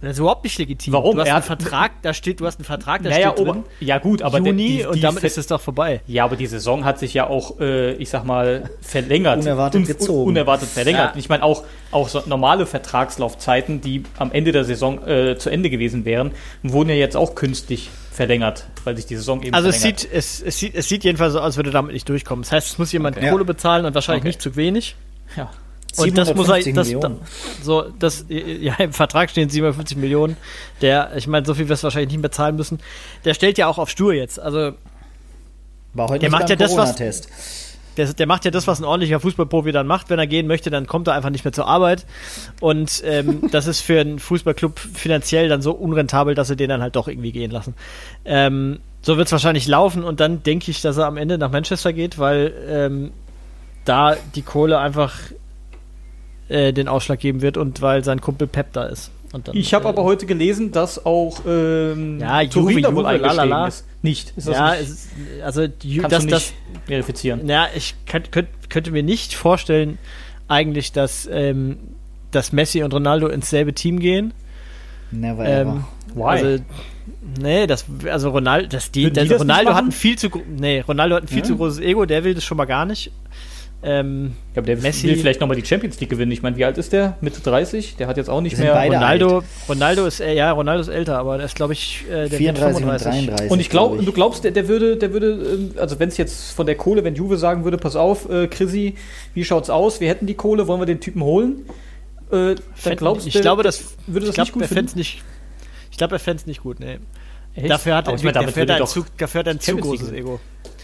Das ist überhaupt nicht legitim. Warum? Du hast Er einen hat- Vertrag, da steht, du hast einen Vertrag, da Naja, steht drin, ja gut, aber Juni die, die und damit ist es doch vorbei. Ja, aber die Saison hat sich ja auch, äh, ich sag mal, verlängert. Unerwartet gezogen. unerwartet verlängert. Ja. Ich meine, auch, auch so normale Vertragslaufzeiten, die am Ende der Saison äh, zu Ende gewesen wären, wurden ja jetzt auch künstlich verlängert, weil sich die Saison eben Also es verlängert. sieht, es, es, sieht, es sieht jedenfalls so aus, als würde er damit nicht durchkommen. Das heißt, es muss jemand Okay. Kohle bezahlen und wahrscheinlich Okay. nicht zu wenig. Ja. Und das muss er, 750 das, Millionen. so, das, ja, im Vertrag stehen 750 Millionen. Der, ich meine, so viel wirst du wahrscheinlich nicht mehr zahlen müssen. Der stellt ja auch auf Stur jetzt. Also, War heute Der macht ja das, was- der, der macht ja das, was ein ordentlicher Fußballprofi dann macht. Wenn er gehen möchte, dann kommt er einfach nicht mehr zur Arbeit. Und ähm, das ist für einen Fußballclub finanziell dann so unrentabel, dass sie den dann halt doch irgendwie gehen lassen. Ähm, so wird es wahrscheinlich laufen und dann denke ich, dass er am Ende nach Manchester geht, weil ähm, da die Kohle einfach äh, den Ausschlag geben wird und weil sein Kumpel Pep da ist. Und dann, Ich habe äh, aber heute gelesen, dass auch ähm, Ja, Turin Juve, da wohl Juve, eingestiegen lalala. ist. Nicht. Ist das ja, nicht? es ist, also die, Kannst das, du das, nicht verifizieren. Ja, ich könnt, könnt, könnte mir nicht vorstellen, eigentlich, dass, ähm, dass Messi und Ronaldo ins selbe Team gehen. Never ever. Ähm, Why? Also, nee, das, also Ronaldo, das, die, die das, das Ronaldo hat ein viel zu, nee, Ronaldo hat ein viel Ja. zu großes Ego, der will das schon mal gar nicht. Ähm, Ich glaube, der Messi- will vielleicht nochmal die Champions League gewinnen. Ich meine, wie alt ist der? Mitte 30? Der hat jetzt auch nicht mehr. Ronaldo, Ronaldo ist, äh, ja, Ronaldo ist älter, aber der ist, glaube ich, äh, der 34 und wird 33. Und ich glaube, glaub du glaubst, der, der würde, der würde, ähm, also wenn es jetzt von der Kohle, wenn Juve sagen würde, pass auf, äh, Chrissy, wie schaut's aus? Wir hätten die Kohle, wollen wir den Typen holen? Äh, dann glaubst ich du, glaube, das würde das glaub, nicht gut er finden? nicht. Ich glaube, er fände es nicht gut, nee. Echt? Dafür hat er, ich dafür hat er ein, zu, dafür hat ein zu großes Ego.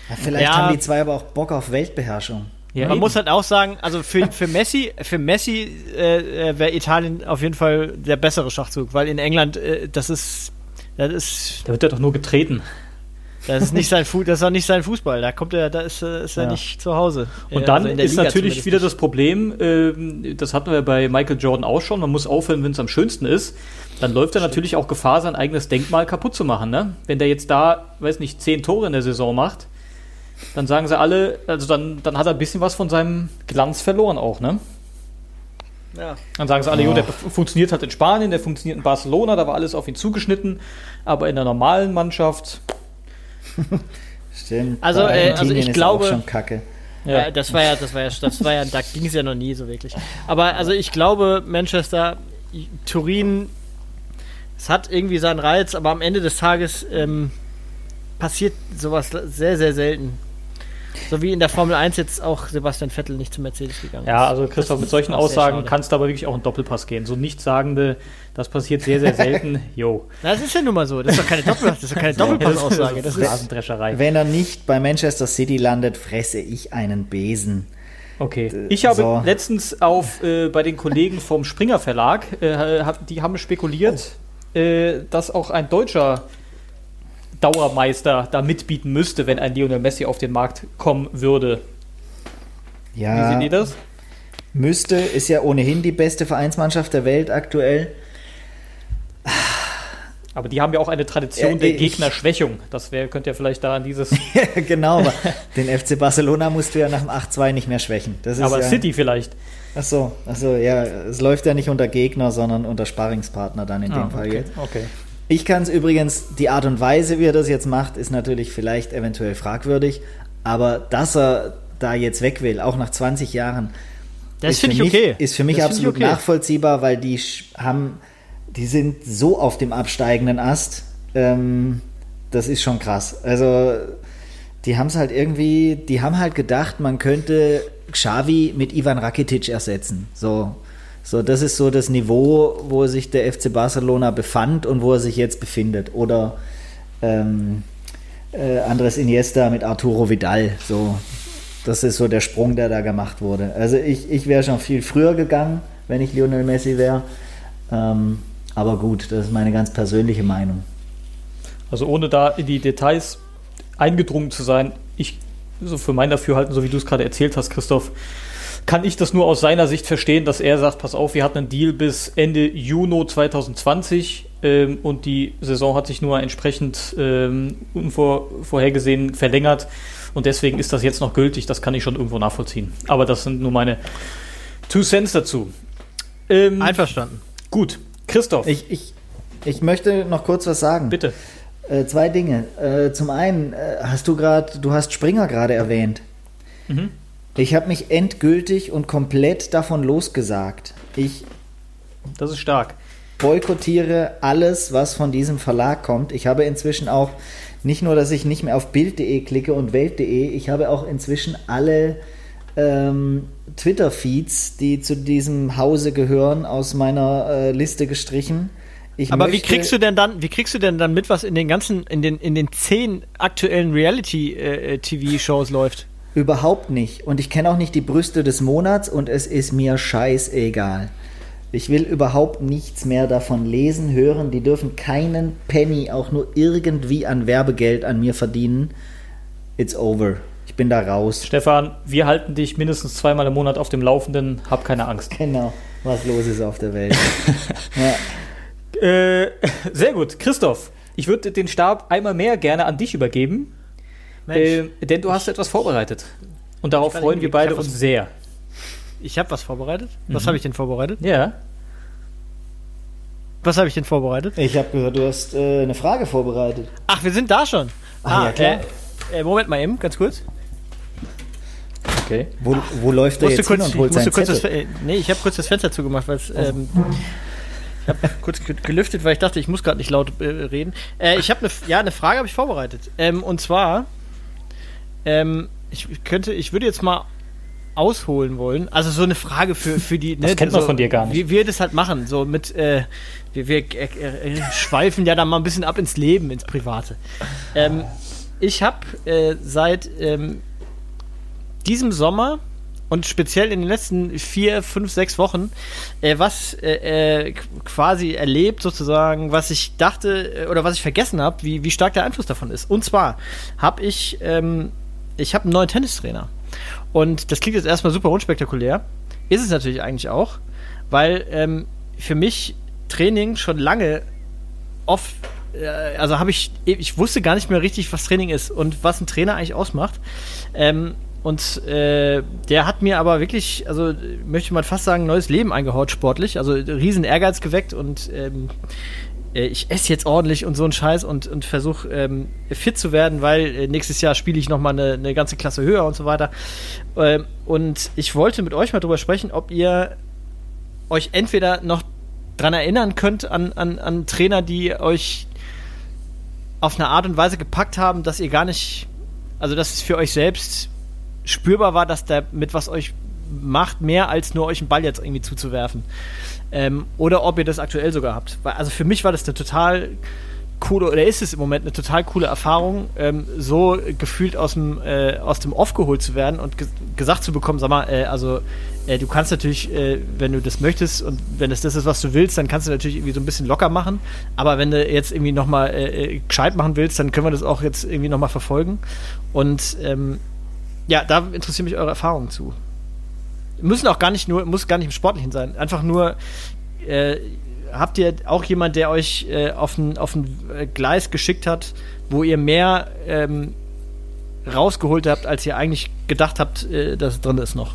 Ja, vielleicht Ja. haben die zwei aber auch Bock auf Weltbeherrschung. Ja, Man eben. muss halt auch sagen, also für, für Messi, für Messi äh, äh, wäre Italien auf jeden Fall der bessere Schachzug, weil in England äh, das ist das ist da wird er doch nur getreten. das ist nicht sein Fu das ist auch nicht sein Fußball. Da kommt er, da ist, äh, ist er Ja. nicht zu Hause. Und Äh, dann also ist Liga natürlich wieder das Problem, ähm, das hatten wir bei Michael Jordan auch schon, man muss aufhören, wenn es am schönsten ist. Dann läuft er natürlich auch Gefahr, sein eigenes Denkmal kaputt zu machen. Ne? Wenn der jetzt da, weiß nicht, zehn Tore in der Saison macht, dann sagen sie alle, also dann, dann hat er ein bisschen was von seinem Glanz verloren auch, ne? Ja. Dann sagen sie alle, Ja. jo, der funktioniert halt in Spanien, der funktioniert in Barcelona, da war alles auf ihn zugeschnitten, aber in der normalen Mannschaft, Stimmt. Also, äh, also ich ist glaube- Auch schon kacke. Ja. das war ja, das war ja, das war ja, da ging es ja noch nie so wirklich. Aber also ich glaube, Manchester, Turin, es hat irgendwie seinen Reiz, aber am Ende des Tages ähm, passiert sowas sehr, sehr selten. So wie in der Formel 1 jetzt auch Sebastian Vettel nicht zu Mercedes gegangen Ja, ist. also Christoph, mit solchen Aussagen kannst du aber wirklich auch einen Doppelpass gehen. So Nichtssagende, das passiert sehr, sehr selten. Jo. Na, das ist ja nun mal so. Das ist doch keine, Doppel das ist doch keine Doppelpassaussage. Das ist, Rasendrescherei. Wenn er nicht bei Manchester City landet, fresse ich einen Besen. Okay. Ich habe So. letztens auf äh, bei den Kollegen vom Springer Verlag, äh, hab, die haben spekuliert, äh, dass auch ein deutscher Dauermeister da mitbieten müsste, wenn ein Lionel Messi auf den Markt kommen würde. Ja. Wie seht ihr das? Müsste, ist ja ohnehin die beste Vereinsmannschaft der Welt aktuell. Aber die haben ja auch eine Tradition Ja, der Gegnerschwächung. Das wär, könnt ihr vielleicht da an dieses. genau, aber den FC Barcelona musst du ja nach dem 8-2 nicht mehr schwächen. Das ist aber ja, City vielleicht. Ach so, ach so, ja, es läuft ja nicht unter Gegner, sondern unter Sparringspartner dann in dem Ah, Fall okay. jetzt. okay. Ich kann es übrigens, die Art und Weise, wie er das jetzt macht, ist natürlich vielleicht eventuell fragwürdig, aber dass er da jetzt weg will, auch nach 20 Jahren, Das ist finde für ich mich, okay. Ist für mich Das absolut okay. nachvollziehbar, weil die haben, die sind so auf dem absteigenden Ast. Ähm, das ist schon krass. Also die haben es halt irgendwie, die haben halt gedacht, man könnte Xavi mit Ivan Rakitic ersetzen. So, so das ist so das Niveau, wo sich der FC Barcelona befand und wo er sich jetzt befindet. Oder ähm, äh, Andres Iniesta mit Arturo Vidal. So, das ist so der Sprung, der da gemacht wurde. Also ich, ich wäre schon viel früher gegangen, wenn ich Lionel Messi wäre. Ähm, aber gut, das ist meine ganz persönliche Meinung. Also ohne da in die Details eingedrungen zu sein, ich, so für mein Dafürhalten, so wie du es gerade erzählt hast, Christoph, kann ich das nur aus seiner Sicht verstehen, dass er sagt, pass auf, wir hatten einen Deal bis Ende Juni 2020 ähm, und die Saison hat sich nur entsprechend ähm, unvorhergesehen verlängert und deswegen ist das jetzt noch gültig, das kann ich schon irgendwo nachvollziehen. Aber das sind nur meine Two Cents dazu. Ähm, Einverstanden. Gut, Christoph, Ich, ich, ich möchte noch kurz was sagen. bitte. Äh, zwei Dinge. Äh, zum einen äh, hast du gerade, du hast Springer gerade erwähnt. Mhm. Ich habe mich endgültig und komplett davon losgesagt. Ich Das ist stark. boykottiere alles, was von diesem Verlag kommt. Ich habe inzwischen auch nicht nur, dass ich nicht mehr auf Bild.de klicke und Welt.de, ich habe auch inzwischen alle ähm, Twitter-Feeds, die zu diesem Hause gehören, aus meiner äh, Liste gestrichen. Ich Aber wie kriegst du denn dann, wie kriegst du denn dann mit, was in den ganzen, in den, in den zehn aktuellen Reality-TV-Shows läuft? Überhaupt nicht. Und ich kenne auch nicht die Brüste des Monats und es ist mir scheißegal. Ich will überhaupt nichts mehr davon lesen, hören. Die dürfen keinen Penny auch nur irgendwie an Werbegeld an mir verdienen. It's over. Ich bin da raus. Stefan, wir halten dich mindestens zweimal im Monat auf dem Laufenden. Hab keine Angst. Genau, was los ist auf der Welt. ja. Äh, sehr gut. Christoph, ich würde den Stab einmal mehr gerne an dich übergeben, äh, denn du hast etwas vorbereitet. Und darauf freuen wir beide uns sehr. ich habe was vorbereitet. Was Mhm. habe ich denn vorbereitet? Ja. Was habe ich denn vorbereitet? Ich habe gehört, du hast äh, eine Frage vorbereitet. Ach, wir sind da schon. Ah, ja, klar. Äh, äh, Moment mal eben, ganz kurz. Okay. Wo, wo läuft er Musste jetzt kurz, hin ich und holt musste sein kurz das, Zettel? Fe- äh, nee, ich habe kurz das Fenster zugemacht, weil es, ähm, ich habe kurz ge- gelüftet, weil ich dachte, ich muss gerade nicht laut äh, reden. Äh, ich habe eine, ja, eine Frage habe ich vorbereitet. Ähm, und zwar, ähm, ich könnte, ich würde jetzt mal ausholen wollen. Also so eine Frage für, für die. Das kennt man so, von dir gar nicht. Wie wir das halt machen, so mit, äh, wir, wir äh, äh, schweifen ja dann mal ein bisschen ab ins Leben, ins Private. Ähm, ich habe äh, seit ähm, diesem Sommer und speziell in den letzten vier, fünf, sechs Wochen äh, was äh, qu- quasi erlebt sozusagen, was ich dachte oder was ich vergessen habe, wie, wie stark der Einfluss davon ist. Und zwar habe ich, ähm, ich habe einen neuen Tennistrainer. Und das klingt jetzt erstmal super unspektakulär. Ist es natürlich eigentlich auch, weil ähm, für mich Training schon lange oft, äh, also habe ich, ich wusste gar nicht mehr richtig, was Training ist und was ein Trainer eigentlich ausmacht. Ähm, und äh, der hat mir aber wirklich, also möchte man fast sagen, neues Leben eingehaut sportlich. Also riesen Ehrgeiz geweckt und ähm, äh, ich esse jetzt ordentlich und so ein Scheiß und, und versuche ähm, fit zu werden, weil äh, nächstes Jahr spiele ich nochmal eine, eine ganze Klasse höher und so weiter. Ähm, und ich wollte mit euch mal drüber sprechen, ob ihr euch entweder noch dran erinnern könnt an, an, an Trainer, die euch auf eine Art und Weise gepackt haben, dass ihr gar nicht, also dass es für euch selbst spürbar war, dass der mit was euch macht, mehr als nur euch einen Ball jetzt irgendwie zuzuwerfen. Ähm, oder ob ihr das aktuell sogar habt. Also für mich war das eine total coole, oder ist es im Moment eine total coole Erfahrung, ähm, so gefühlt aus dem, äh, aus dem Off geholt zu werden und ge gesagt zu bekommen, sag mal, äh, also äh, du kannst natürlich, äh, wenn du das möchtest und wenn es das ist, was du willst, dann kannst du natürlich irgendwie so ein bisschen locker machen. Aber wenn du jetzt irgendwie nochmal äh, äh, gescheit machen willst, dann können wir das auch jetzt irgendwie nochmal verfolgen. Und ähm, ja, da interessiert mich eure Erfahrungen zu. Müssen auch gar nicht nur, muss gar nicht im Sportlichen sein. Einfach nur, äh, habt ihr auch jemand, der euch äh, auf ein, auf ein äh, Gleis geschickt hat, wo ihr mehr ähm, rausgeholt habt, als ihr eigentlich gedacht habt, äh, dass drin ist noch?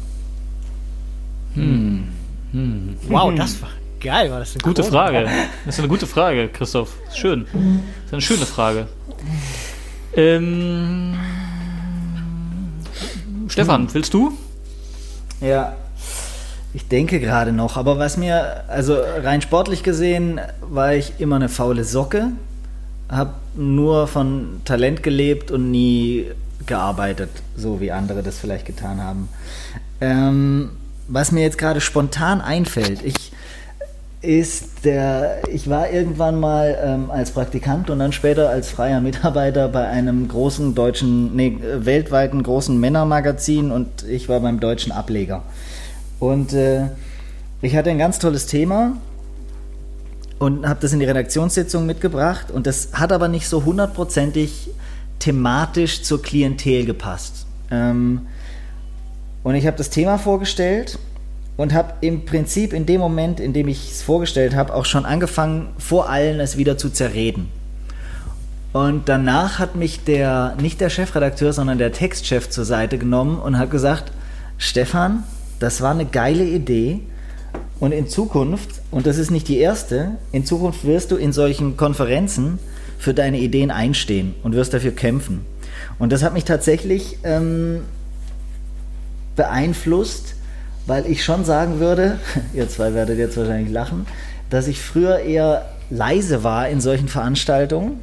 Hm. Hm. Wow, das war geil, war das eine gute Frage. Das ist eine gute Frage, Christoph. Schön. Das ist eine schöne Frage. Ähm, Stefan, willst du? Ja, ich denke gerade noch, aber was mir, also rein sportlich gesehen, war ich immer eine faule Socke, habe nur von Talent gelebt und nie gearbeitet, so wie andere das vielleicht getan haben. Ähm, was mir jetzt gerade spontan einfällt, ich ist der, ich war irgendwann mal ähm, als Praktikant und dann später als freier Mitarbeiter bei einem großen deutschen, nee, weltweiten großen Männermagazin und ich war beim deutschen Ableger. Und äh, ich hatte ein ganz tolles Thema und habe das in die Redaktionssitzung mitgebracht und das hat aber nicht so hundertprozentig thematisch zur Klientel gepasst. Ähm, und ich habe das Thema vorgestellt und habe im Prinzip in dem Moment, in dem ich es vorgestellt habe, auch schon angefangen, vor allen es wieder zu zerreden. Und danach hat mich der, nicht der Chefredakteur, sondern der Textchef zur Seite genommen und hat gesagt, Stefan, das war eine geile Idee. Und in Zukunft, und das ist nicht die erste, in Zukunft wirst du in solchen Konferenzen für deine Ideen einstehen und wirst dafür kämpfen. Und das hat mich tatsächlich ähm, beeinflusst, weil ich schon sagen würde, ihr zwei werdet jetzt wahrscheinlich lachen, dass ich früher eher leise war in solchen Veranstaltungen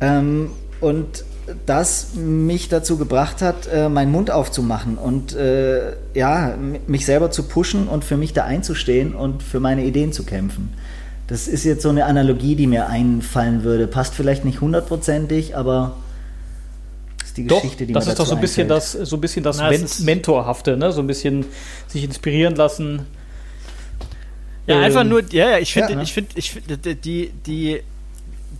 ähm, und das mich dazu gebracht hat, äh, meinen Mund aufzumachen und äh, ja, mich selber zu pushen und für mich da einzustehen und für meine Ideen zu kämpfen. Das ist jetzt so eine Analogie, die mir einfallen würde. Passt vielleicht nicht hundertprozentig, aber ist die Geschichte, doch, die das mir ist doch so ein bisschen das, so ein bisschen das Na, Men Mentorhafte, ne? So ein bisschen sich inspirieren lassen. Ja, ähm, einfach nur, ja, ja, ich finde, ja, ne? ich finde, ich finde, die, die,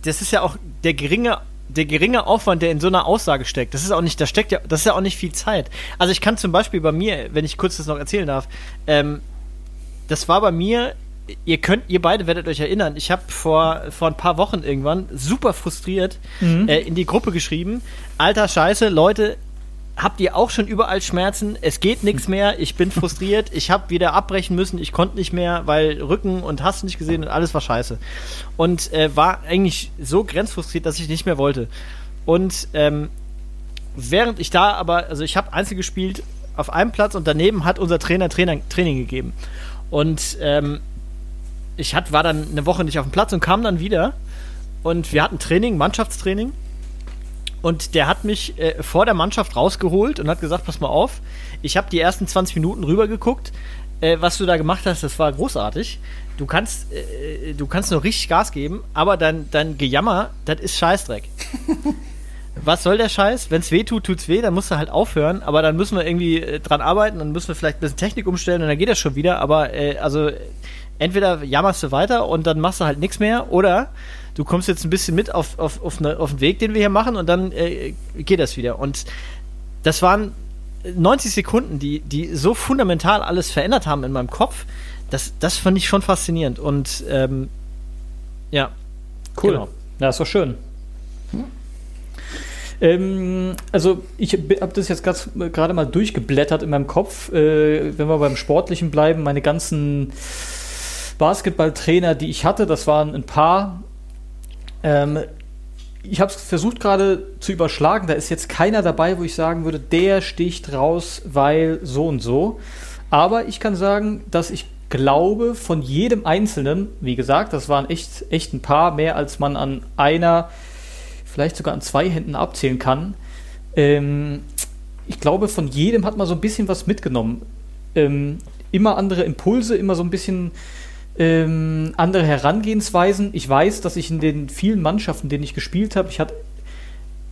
das ist ja auch der geringe der geringe Aufwand, der in so einer Aussage steckt, das ist auch nicht, da steckt ja, das ist ja auch nicht viel Zeit. Also ich kann zum Beispiel bei mir, wenn ich kurz das noch erzählen darf, ähm, das war bei mir, ihr könnt, ihr beide werdet euch erinnern, ich habe vor, vor ein paar Wochen irgendwann super frustriert mhm. äh, in die Gruppe geschrieben, alter Scheiße, Leute, habt ihr auch schon überall Schmerzen? Es geht nichts mehr. Ich bin frustriert. Ich habe wieder abbrechen müssen. Ich konnte nicht mehr, weil Rücken und hast nicht gesehen und alles war scheiße. Und äh, war eigentlich so grenzfrustriert, dass ich nicht mehr wollte. Und ähm, während ich da aber, also ich habe Einzel gespielt auf einem Platz und daneben hat unser Trainer, Trainer Training gegeben. Und ähm, ich hat, war dann eine Woche nicht auf dem Platz und kam dann wieder. Und wir hatten Training, Mannschaftstraining. Und der hat mich äh, vor der Mannschaft rausgeholt und hat gesagt, pass mal auf, ich habe die ersten 20 Minuten rübergeguckt. Äh, was du da gemacht hast, das war großartig. Du kannst, äh, du kannst noch richtig Gas geben, aber dein, dein Gejammer, das ist Scheißdreck. was soll der Scheiß? Wenn es weh tut, tut's weh, dann musst du halt aufhören, aber dann müssen wir irgendwie äh, dran arbeiten, dann müssen wir vielleicht ein bisschen Technik umstellen und dann geht das schon wieder, aber äh, also entweder jammerst du weiter und dann machst du halt nichts mehr oder du kommst jetzt ein bisschen mit auf, auf, auf, eine, auf den Weg, den wir hier machen und dann äh, geht das wieder. Und das waren 90 Sekunden, die, die so fundamental alles verändert haben in meinem Kopf. Das, das fand ich schon faszinierend. Und ähm, ja. Cool. Genau. Ja, ist doch schön. Hm. Ähm, also ich habe das jetzt gerade mal durchgeblättert in meinem Kopf. Äh, wenn wir beim Sportlichen bleiben, meine ganzen Basketballtrainer, die ich hatte, das waren ein paar, ähm, ich habe es versucht gerade zu überschlagen. Da ist jetzt keiner dabei, wo ich sagen würde, der sticht raus, weil so und so. Aber ich kann sagen, dass ich glaube, von jedem Einzelnen, wie gesagt, das waren echt, echt ein paar, mehr als man an einer, vielleicht sogar an zwei Händen abzählen kann. Ähm, ich glaube, von jedem hat man so ein bisschen was mitgenommen. Ähm, immer andere Impulse, immer so ein bisschen ähm, andere Herangehensweisen. Ich weiß, dass ich in den vielen Mannschaften, denen ich gespielt habe, ich hatte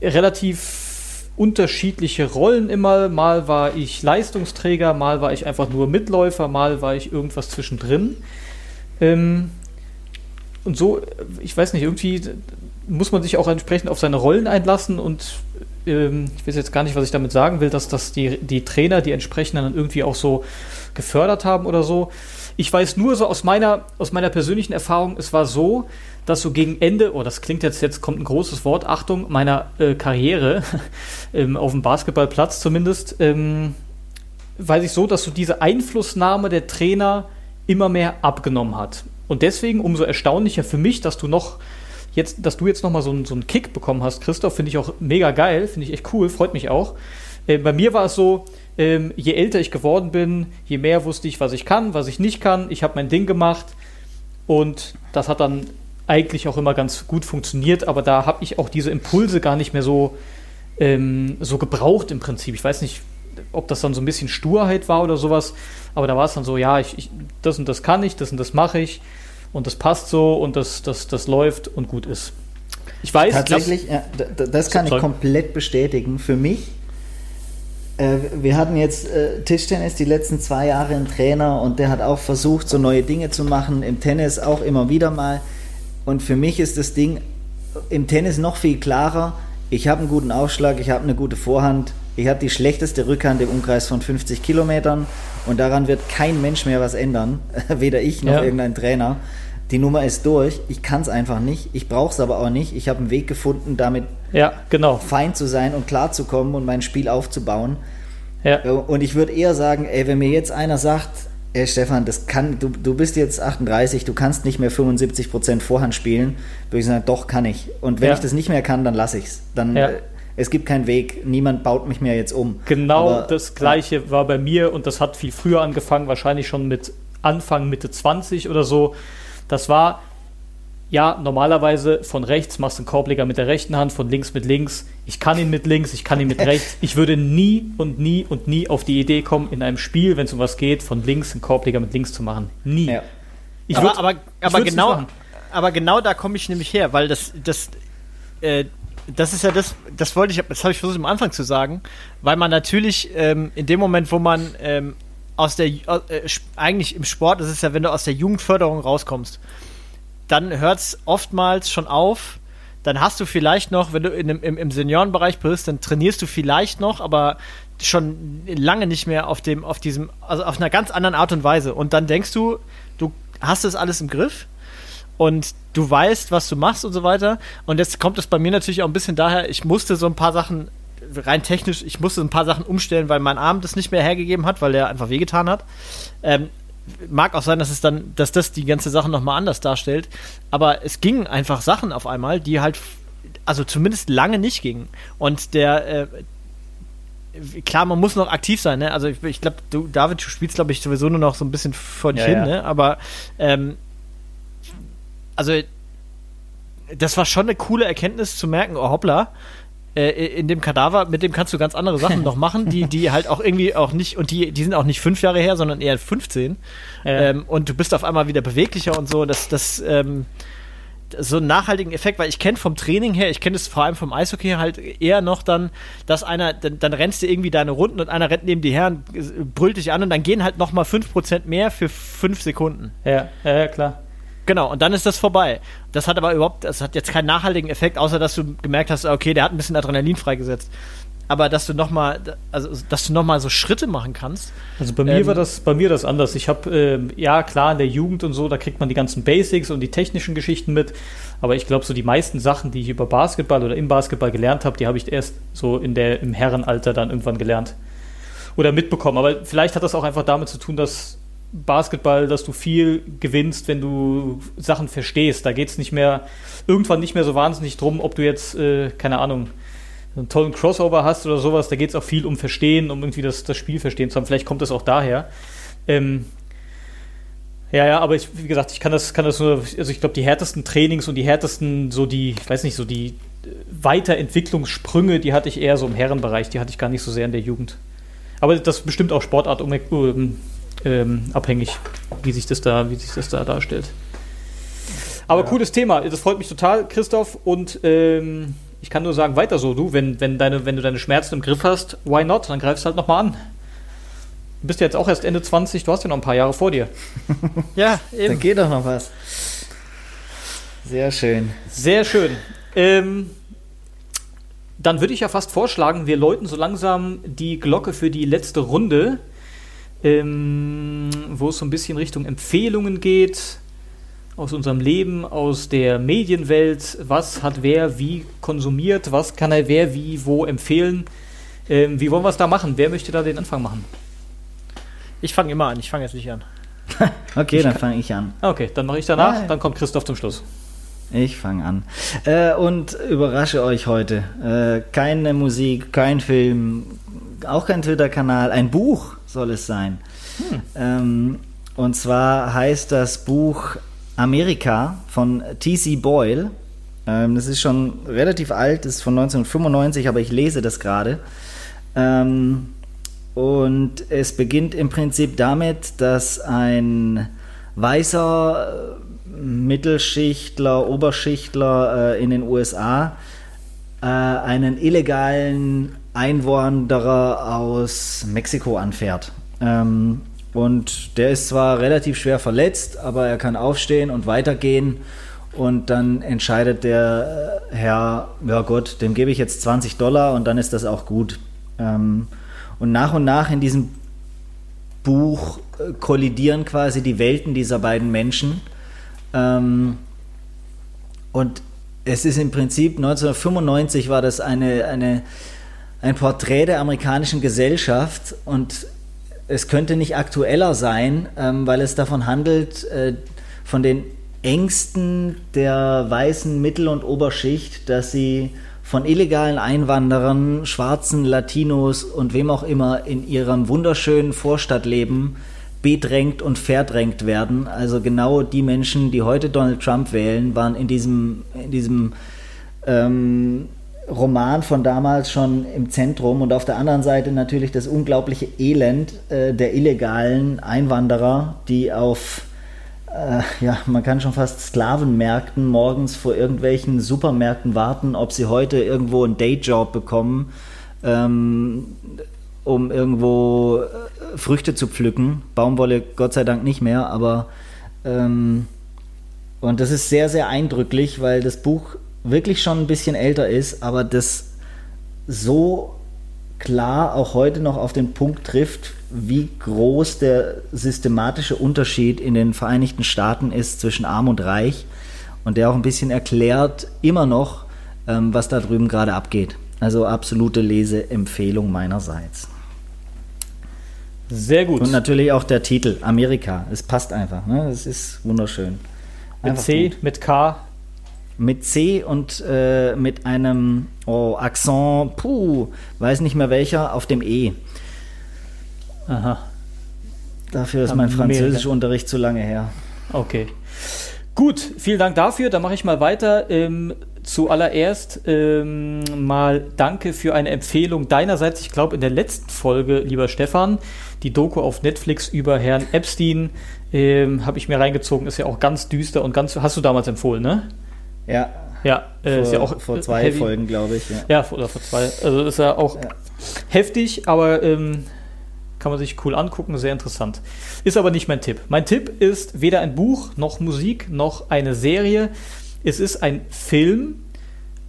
relativ unterschiedliche Rollen immer. Mal war ich Leistungsträger, mal war ich einfach nur Mitläufer, mal war ich irgendwas zwischendrin. Ähm, und so, ich weiß nicht, irgendwie muss man sich auch entsprechend auf seine Rollen einlassen und ähm, ich weiß jetzt gar nicht, was ich damit sagen will, dass das die, die Trainer, die entsprechenden dann irgendwie auch so gefördert haben oder so. Ich weiß nur so aus meiner, aus meiner persönlichen Erfahrung, es war so, dass so gegen Ende, oh, das klingt jetzt, jetzt kommt ein großes Wort, Achtung, meiner äh, Karriere, ähm, auf dem Basketballplatz zumindest, ähm, weiß ich so, dass so diese Einflussnahme der Trainer immer mehr abgenommen hat. Und deswegen umso erstaunlicher für mich, dass du noch jetzt, dass du jetzt nochmal so, einen, so einen Kick bekommen hast, Christoph, finde ich auch mega geil, finde ich echt cool, freut mich auch. Äh, bei mir war es so, ähm, je älter ich geworden bin, je mehr wusste ich, was ich kann, was ich nicht kann. Ich habe mein Ding gemacht und das hat dann eigentlich auch immer ganz gut funktioniert, aber da habe ich auch diese Impulse gar nicht mehr so, ähm, so gebraucht im Prinzip. Ich weiß nicht, ob das dann so ein bisschen Sturheit war oder sowas, aber da war es dann so, ja, ich, ich, das und das kann ich, das und das mache ich und das passt so und das, das, das läuft und gut ist. Ich weiß, tatsächlich, ja, das kann ich komplett bestätigen. Für mich äh, wir hatten jetzt äh, Tischtennis die letzten zwei Jahre einen Trainer und der hat auch versucht, so neue Dinge zu machen. Im Tennis auch immer wieder mal. Und für mich ist das Ding im Tennis noch viel klarer. Ich habe einen guten Aufschlag, ich habe eine gute Vorhand, ich habe die schlechteste Rückhand im Umkreis von 50 Kilometern und daran wird kein Mensch mehr was ändern, weder ich noch ja. irgendein Trainer die Nummer ist durch, ich kann es einfach nicht, ich brauche es aber auch nicht. Ich habe einen Weg gefunden, damit ja, genau. fein zu sein und klar zu kommen und mein Spiel aufzubauen. Ja. Und ich würde eher sagen, ey, wenn mir jetzt einer sagt, ey Stefan, das kann, du, du bist jetzt 38, du kannst nicht mehr 75% Vorhand spielen, würde ich sagen, doch kann ich. Und wenn ja. ich das nicht mehr kann, dann lasse ich es. Dann ja. Äh, es gibt keinen Weg, niemand baut mich mehr jetzt um. Genau Aber, das gleiche war bei mir und das hat viel früher angefangen, wahrscheinlich schon mit Anfang, Mitte 20 oder so. Das war, ja, normalerweise von rechts machst du einen Korbleger mit der rechten Hand, von links mit links. Ich kann ihn mit links, ich kann ihn mit rechts. Ich würde nie und nie und nie auf die Idee kommen, in einem Spiel, wenn es um was geht, von links einen Korbleger mit links zu machen. Nie. Ja. Ich aber, würd, aber, aber genau, aber genau da komme ich nämlich her, weil das, das, äh, das ist ja das, das wollte ich, das habe ich versucht am Anfang zu sagen, weil man natürlich ähm, in dem Moment, wo man ähm, aus der, äh, eigentlich im Sport ist es ja, wenn du aus der Jugendförderung rauskommst, dann hört es oftmals schon auf. Dann hast du vielleicht noch, wenn du in, im, im Seniorenbereich bist, dann trainierst du vielleicht noch, aber schon lange nicht mehr auf dem, auf diesem, also auf einer ganz anderen Art und Weise. Und dann denkst du, du hast das alles im Griff und du weißt, was du machst und so weiter. Und jetzt kommt es bei mir natürlich auch ein bisschen daher, ich musste so ein paar Sachen rein technisch, ich musste ein paar Sachen umstellen, weil mein Arm das nicht mehr hergegeben hat, weil der einfach wehgetan hat. Ähm, mag auch sein, dass es dann, dass das die ganze Sache nochmal anders darstellt. Aber es gingen einfach Sachen auf einmal, die halt, also zumindest lange nicht gingen. Und der, äh, klar, man muss noch aktiv sein, ne? Also ich, ich glaube, du, David, du spielst, glaube ich, sowieso nur noch so ein bisschen vor dich ja, hin, ja. ne? Aber ähm, also das war schon eine coole Erkenntnis zu merken, oh hoppla, in dem Kadaver, mit dem kannst du ganz andere Sachen noch machen, die, die halt auch irgendwie auch nicht, und die, die sind auch nicht fünf Jahre her, sondern eher 15. Ja. Ähm, und du bist auf einmal wieder beweglicher und so. Das, das, ähm, so einen nachhaltigen Effekt, weil ich kenne vom Training her, ich kenne es vor allem vom Eishockey halt eher noch dann, dass einer, dann, dann rennst du irgendwie deine Runden und einer rennt neben die her und brüllt dich an und dann gehen halt nochmal 5% mehr für 5 Sekunden. Ja, ja, klar. Genau, und dann ist das vorbei. Das hat aber überhaupt, das hat jetzt keinen nachhaltigen Effekt, außer dass du gemerkt hast, okay, der hat ein bisschen Adrenalin freigesetzt. Aber dass du nochmal, also dass du noch mal so Schritte machen kannst. Also bei mir ähm, war das, bei mir das anders. Ich habe, äh, ja klar, in der Jugend und so, da kriegt man die ganzen Basics und die technischen Geschichten mit. Aber ich glaube, so die meisten Sachen, die ich über Basketball oder im Basketball gelernt habe, die habe ich erst so in der, im Herrenalter dann irgendwann gelernt. Oder mitbekommen. Aber vielleicht hat das auch einfach damit zu tun, dass Basketball, dass du viel gewinnst, wenn du Sachen verstehst. Da geht es nicht mehr, irgendwann nicht mehr so wahnsinnig drum, ob du jetzt, äh, keine Ahnung, einen tollen Crossover hast oder sowas. Da geht es auch viel um Verstehen, um irgendwie das, das Spiel verstehen zu haben. Vielleicht kommt das auch daher. Ähm, ja, ja, aber ich, wie gesagt, ich kann das, kann das nur, also ich glaube, die härtesten Trainings und die härtesten, so die, ich weiß nicht, so die äh, Weiterentwicklungssprünge, die hatte ich eher so im Herrenbereich, die hatte ich gar nicht so sehr in der Jugend. Aber das ist bestimmt auch Sportart um, um ähm, abhängig. wie sich das da, wie sich das da darstellt. Aber cooles Thema, das freut mich total, Christoph. Und ähm, ich kann nur sagen, weiter so, du, wenn, wenn, deine, wenn du deine Schmerzen im Griff hast, why not? Dann greifst du halt nochmal an. Du bist ja jetzt auch erst Ende 20, du hast ja noch ein paar Jahre vor dir. Ja, Da eben. geht doch noch was. Sehr schön. Sehr schön. Ähm, dann würde ich ja fast vorschlagen, wir läuten so langsam die Glocke für die letzte Runde, ähm, wo es so ein bisschen Richtung Empfehlungen geht aus unserem Leben, aus der Medienwelt. Was hat wer wie konsumiert? Was kann er wer wie wo empfehlen? Ähm, wie wollen wir es da machen? Wer möchte da den Anfang machen? Ich fange immer an, ich fange jetzt nicht an. Okay, dann fange ich an. Okay, dann mache ich danach, Nein. dann kommt Christoph zum Schluss. Ich fange an. Äh, und überrasche euch heute. Äh, keine Musik, kein Film, auch kein Twitter-Kanal. Ein Buch soll es sein. Ähm, und zwar heißt das Buch Amerika von T.C. Boyle. Ähm, das ist schon relativ alt, das ist von 1995, aber ich lese das gerade. Ähm, und es beginnt im Prinzip damit, dass ein weißer äh, Mittelschichtler, Oberschichtler äh, in den USA äh, einen illegalen Einwanderer aus Mexiko anfährt. Ähm, und der ist zwar relativ schwer verletzt, aber er kann aufstehen und weitergehen. Und dann entscheidet der äh, Herr, ja Gott, dem gebe ich jetzt 20 Dollar und dann ist das auch gut. Ähm, und nach und nach in diesem Buch äh, kollidieren quasi die Welten dieser beiden Menschen. Ähm, und es ist im Prinzip 1995 war das eine, eine, ein Porträt der amerikanischen Gesellschaft und es könnte nicht aktueller sein, ähm, weil es davon handelt, äh, von den Ängsten der weißen Mittel- und Oberschicht, dass sie von illegalen Einwanderern, Schwarzen, Latinos und wem auch immer in ihrem wunderschönen Vorstadtleben bedrängt und verdrängt werden. Also genau die Menschen, die heute Donald Trump wählen, waren in diesem, in diesem ähm, Roman von damals schon im Zentrum und auf der anderen Seite natürlich das unglaubliche Elend äh, der illegalen Einwanderer, die auf, äh, ja, man kann schon fast Sklavenmärkten morgens vor irgendwelchen Supermärkten warten, ob sie heute irgendwo einen Dayjob bekommen, ähm, um irgendwo äh, Früchte zu pflücken. Baumwolle Gott sei Dank nicht mehr, aber ähm, und das ist sehr, sehr eindrücklich, weil das Buch wirklich schon ein bisschen älter ist, aber das so klar auch heute noch auf den Punkt trifft, wie groß der systematische Unterschied in den Vereinigten Staaten ist zwischen arm und reich und der auch ein bisschen erklärt immer noch, ähm, was da drüben gerade abgeht. Also absolute Leseempfehlung meinerseits. Sehr gut. Und natürlich auch der Titel Amerika. Es passt einfach. Ne? Es ist wunderschön. mit Einfach C, gut. mit K. Mit C und äh, mit einem oh, Akzent, puh, weiß nicht mehr welcher, auf dem E. Aha. Dafür ist mein Amerika. Französischunterricht zu lange her. Okay. Gut, vielen Dank dafür. Dann mache ich mal weiter. Ähm, zuallererst ähm, mal danke für eine Empfehlung deinerseits. Ich glaube, in der letzten Folge, lieber Stefan, die Doku auf Netflix über Herrn Epstein ähm, habe ich mir reingezogen. Ist ja auch ganz düster und ganz. Hast du damals empfohlen, ne? Ja, Ja, äh, vor, ist ja auch vor äh, zwei heavy. Folgen, glaube ich. Ja. Ja, vor- oder vor zwei. Also ist ja auch Ja. heftig, aber ähm, kann man sich cool angucken, sehr interessant. Ist aber nicht mein Tipp. Mein Tipp ist weder ein Buch, noch Musik, noch eine Serie. Es ist ein Film.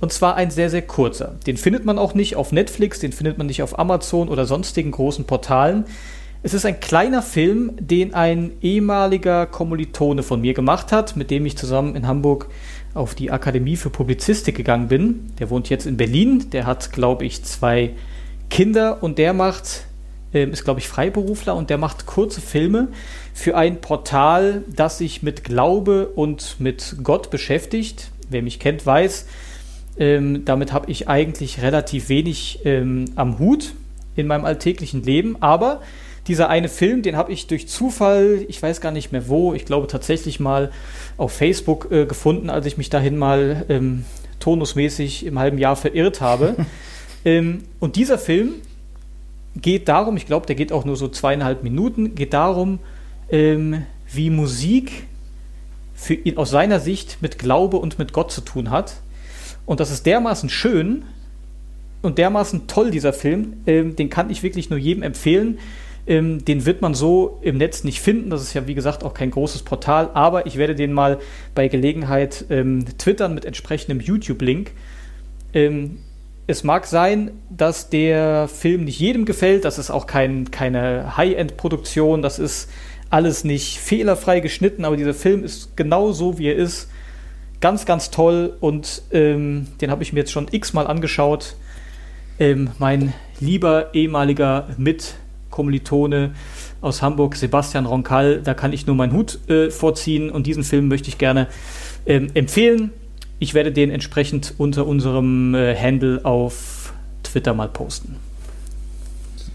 Und zwar ein sehr, sehr kurzer. Den findet man auch nicht auf Netflix, den findet man nicht auf Amazon oder sonstigen großen Portalen. Es ist ein kleiner Film, den ein ehemaliger Kommilitone von mir gemacht hat, mit dem ich zusammen in Hamburg auf die Akademie für Publizistik gegangen bin. Der wohnt jetzt in Berlin. Der hat, glaube ich, zwei Kinder und der macht, ähm, ist, glaube ich, Freiberufler und der macht kurze Filme für ein Portal, das sich mit Glaube und mit Gott beschäftigt. Wer mich kennt, weiß, ähm, damit habe ich eigentlich relativ wenig ähm, am Hut in meinem alltäglichen Leben. Aber dieser eine Film, den habe ich durch Zufall, ich weiß gar nicht mehr wo, ich glaube tatsächlich mal auf Facebook äh, gefunden, als ich mich dahin mal ähm, tonusmäßig im halben Jahr verirrt habe. ähm, und dieser Film geht darum, ich glaube, der geht auch nur so zweieinhalb Minuten, geht darum, ähm, wie Musik für ihn aus seiner Sicht mit Glaube und mit Gott zu tun hat. Und das ist dermaßen schön und dermaßen toll, dieser Film. Ähm, den kann ich wirklich nur jedem empfehlen. Ähm, den wird man so im Netz nicht finden. Das ist ja, wie gesagt, auch kein großes Portal. Aber ich werde den mal bei Gelegenheit ähm, twittern mit entsprechendem YouTube-Link. Ähm, es mag sein, dass der Film nicht jedem gefällt. Das ist auch kein, keine High-End-Produktion. Das ist alles nicht fehlerfrei geschnitten. Aber dieser Film ist genau so, wie er ist. Ganz, ganz toll. Und ähm, den habe ich mir jetzt schon x-mal angeschaut. Ähm, mein lieber ehemaliger Mitkommilitone aus Hamburg, Sebastian Ronkal, da kann ich nur meinen Hut äh, vorziehen. Und diesen Film möchte ich gerne ähm, empfehlen. Ich werde den entsprechend unter unserem äh, Handle auf Twitter mal posten.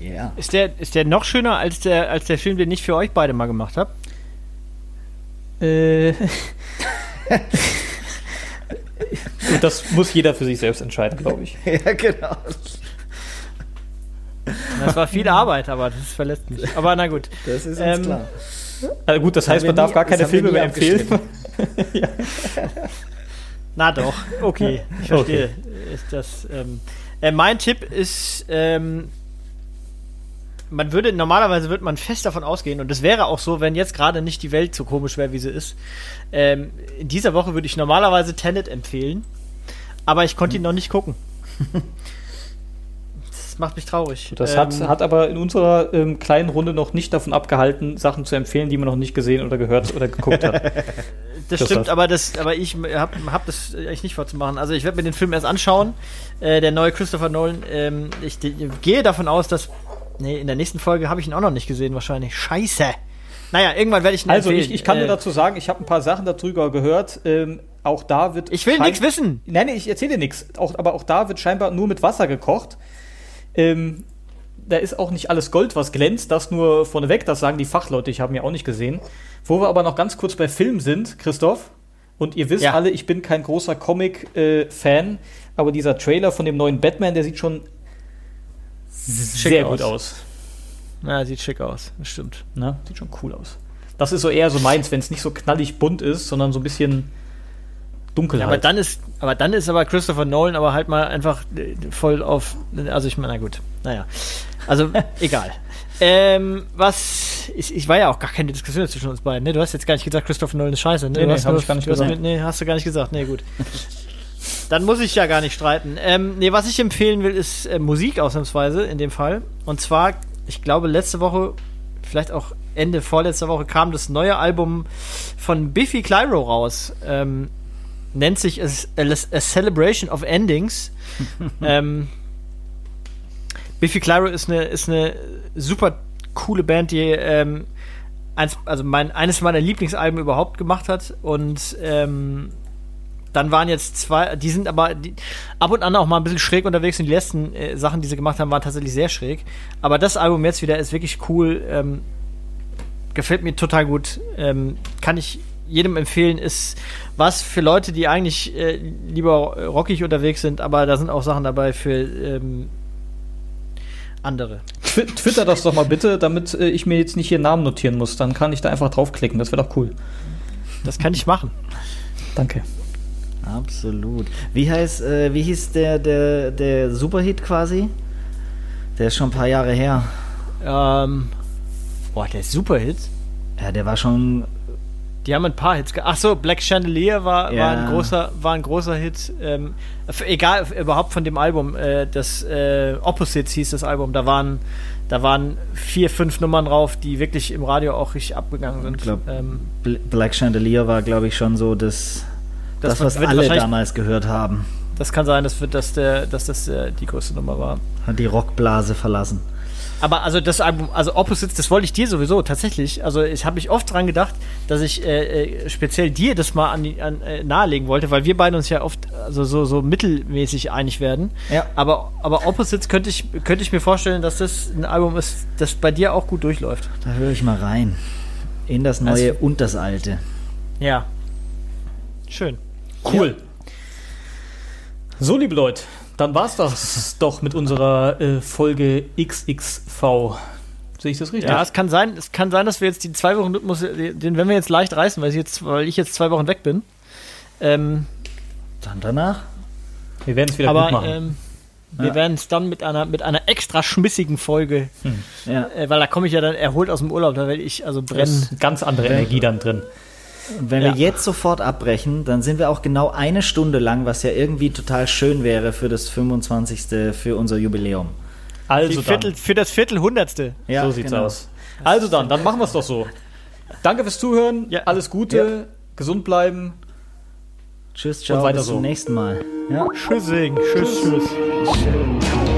Yeah. Ist der, ist der noch schöner als der, als der Film, den ich für euch beide mal gemacht habe? Äh. Und das muss jeder für sich selbst entscheiden, glaube ich. Ja, genau. Das war viel Arbeit, aber das verletzt mich. Aber na gut. Das ist uns Ähm, klar. Also gut, das heißt, man darf nie- gar keine Filme mehr empfehlen. Na doch, okay, ich verstehe. Ist das, ähm, äh, mein Tipp ist, ähm, man würde, normalerweise würde man fest davon ausgehen, und das wäre auch so, wenn jetzt gerade nicht die Welt so komisch wäre, wie sie ist. Ähm, in dieser Woche würde ich normalerweise Tenet empfehlen, aber ich konnte ihn noch nicht gucken. das macht mich traurig. Das Ähm, hat, hat aber in unserer ähm, kleinen Runde noch nicht davon abgehalten, Sachen zu empfehlen, die man noch nicht gesehen oder gehört oder geguckt hat. Das Christoph. stimmt, aber das, aber ich habe hab das eigentlich nicht vorzumachen. Also ich werde mir den Film erst anschauen. Äh, der neue Christopher Nolan. Ähm, ich, de- gehe davon aus, dass nee, in der nächsten Folge habe ich ihn auch noch nicht gesehen wahrscheinlich. Scheiße. Naja, irgendwann werde ich ihn Also ich, ich kann äh, nur dazu sagen, ich habe ein paar Sachen darüber gehört. Ähm, auch da wird. Ich will nichts wissen. Nein, nee, ich erzähle dir nichts. Auch, aber auch da wird scheinbar nur mit Wasser gekocht. Ähm, da ist auch nicht alles Gold, was glänzt. Das nur vorneweg. Das sagen die Fachleute. Ich habe ihn ja auch nicht gesehen. Wo wir aber noch ganz kurz bei Film sind, Christoph. Und ihr wisst Ja. alle, ich bin kein großer Comic-Fan. aber dieser Trailer von dem neuen Batman, der sieht schon sehr gut aus. Na, sieht schick aus. Das stimmt. Ne? Sieht schon cool aus. Das ist so eher so meins, wenn es nicht so knallig bunt ist, sondern so ein bisschen dunkel Ja, aber dann ist, aber dann ist aber Christopher Nolan aber halt mal einfach äh, voll auf, also ich meine, na gut, naja, also egal. Ähm, was, ich, ich war ja auch gar keine Diskussion zwischen uns beiden, ne? Du hast jetzt gar nicht gesagt, Christopher Nolan ist scheiße, ne? Nee, Du nee, hast hab nur- ich gar nicht hast gesagt. mir- Nee, hast du gar nicht gesagt, nee, gut. Dann muss ich ja gar nicht streiten. Ähm, nee, was ich empfehlen will, ist äh, Musik ausnahmsweise in dem Fall. Und zwar, ich glaube, letzte Woche, vielleicht auch Ende vorletzter Woche, kam das neue Album von Biffy Clyro raus. Ähm, nennt sich A, A Celebration of Endings. ähm, Biffy Clyro ist eine, ist eine super coole Band, die ähm, eins, also mein, eines meiner Lieblingsalben überhaupt gemacht hat. Und ähm, dann waren jetzt zwei, die sind aber die, ab und an auch mal ein bisschen schräg unterwegs und die letzten äh, Sachen, die sie gemacht haben, waren tatsächlich sehr schräg. Aber das Album jetzt wieder ist wirklich cool. Ähm, gefällt mir total gut. Ähm, kann ich jedem empfehlen. Ist was für Leute, die eigentlich äh, lieber rockig unterwegs sind, aber da sind auch Sachen dabei für ähm, andere. Twi- Twitter das doch mal bitte, damit äh, ich mir jetzt nicht hier Namen notieren muss. Dann kann ich da einfach draufklicken. Das wäre doch cool. Das kann ich machen. Danke. Absolut. Wie heißt, äh, wie hieß der, der, der Superhit quasi? Der ist schon ein paar Jahre her. Ähm, boah, der Superhit. Ja, der war schon. Die haben ein paar Hits. Ach so, Black Chandelier war, Ja. war ein großer, war ein großer Hit. Ähm, egal, überhaupt von dem Album. Äh, das äh, Opposites hieß das Album. Da waren, da waren vier, fünf Nummern drauf, die wirklich im Radio auch richtig abgegangen sind. Ich glaub, ähm, Bl- Black Chandelier war, glaube ich, schon so das, Das das, was alle damals gehört haben. das kann sein, dass, wir- dass, der, dass das äh, die größte Nummer war. Hat die Rockblase verlassen. Aber also das Album, also Opposites, das wollte ich dir sowieso tatsächlich. Also ich habe mich oft dran gedacht, dass ich äh, äh, speziell dir das mal an, an äh, nahelegen wollte, weil wir beide uns ja oft also so, so mittelmäßig einig werden. Ja. Aber, aber Opposites könnte ich, könnte ich mir vorstellen, dass das ein Album ist, das bei dir auch gut durchläuft. Da höre ich mal rein. In das Neue und das Alte. Ja. Schön. Cool. So, liebe Leute, dann war's das doch mit unserer äh, Folge XXV. Sehe ich das richtig? Ja, es kann sein, es kann sein, dass wir jetzt die zwei Wochen Rhythmus, den werden wir jetzt leicht reißen, weil ich jetzt, weil ich jetzt zwei Wochen weg bin. Ähm, Dann danach. Wir werden es wieder gut aber machen. ähm, wir Ja. werden es dann mit einer mit einer extra schmissigen Folge, Ja. äh, weil da komme ich ja dann erholt aus dem Urlaub, da werde ich also brennen. ganz andere Energie dann drin. Und wenn Ja. wir jetzt sofort abbrechen, dann sind wir auch genau eine Stunde lang, was ja irgendwie total schön wäre für das 25. für unser Jubiläum. Also Viertel, dann. für das Viertelhundertste. Ja, so sieht's genau. aus. Also dann, dann machen wir es doch so. Danke fürs Zuhören. Ja. Alles Gute. Gesund bleiben. Tschüss, ciao, weiter bis so. zum nächsten Mal. Ja. Tschüssing. Tschüss, tschüss. Schön.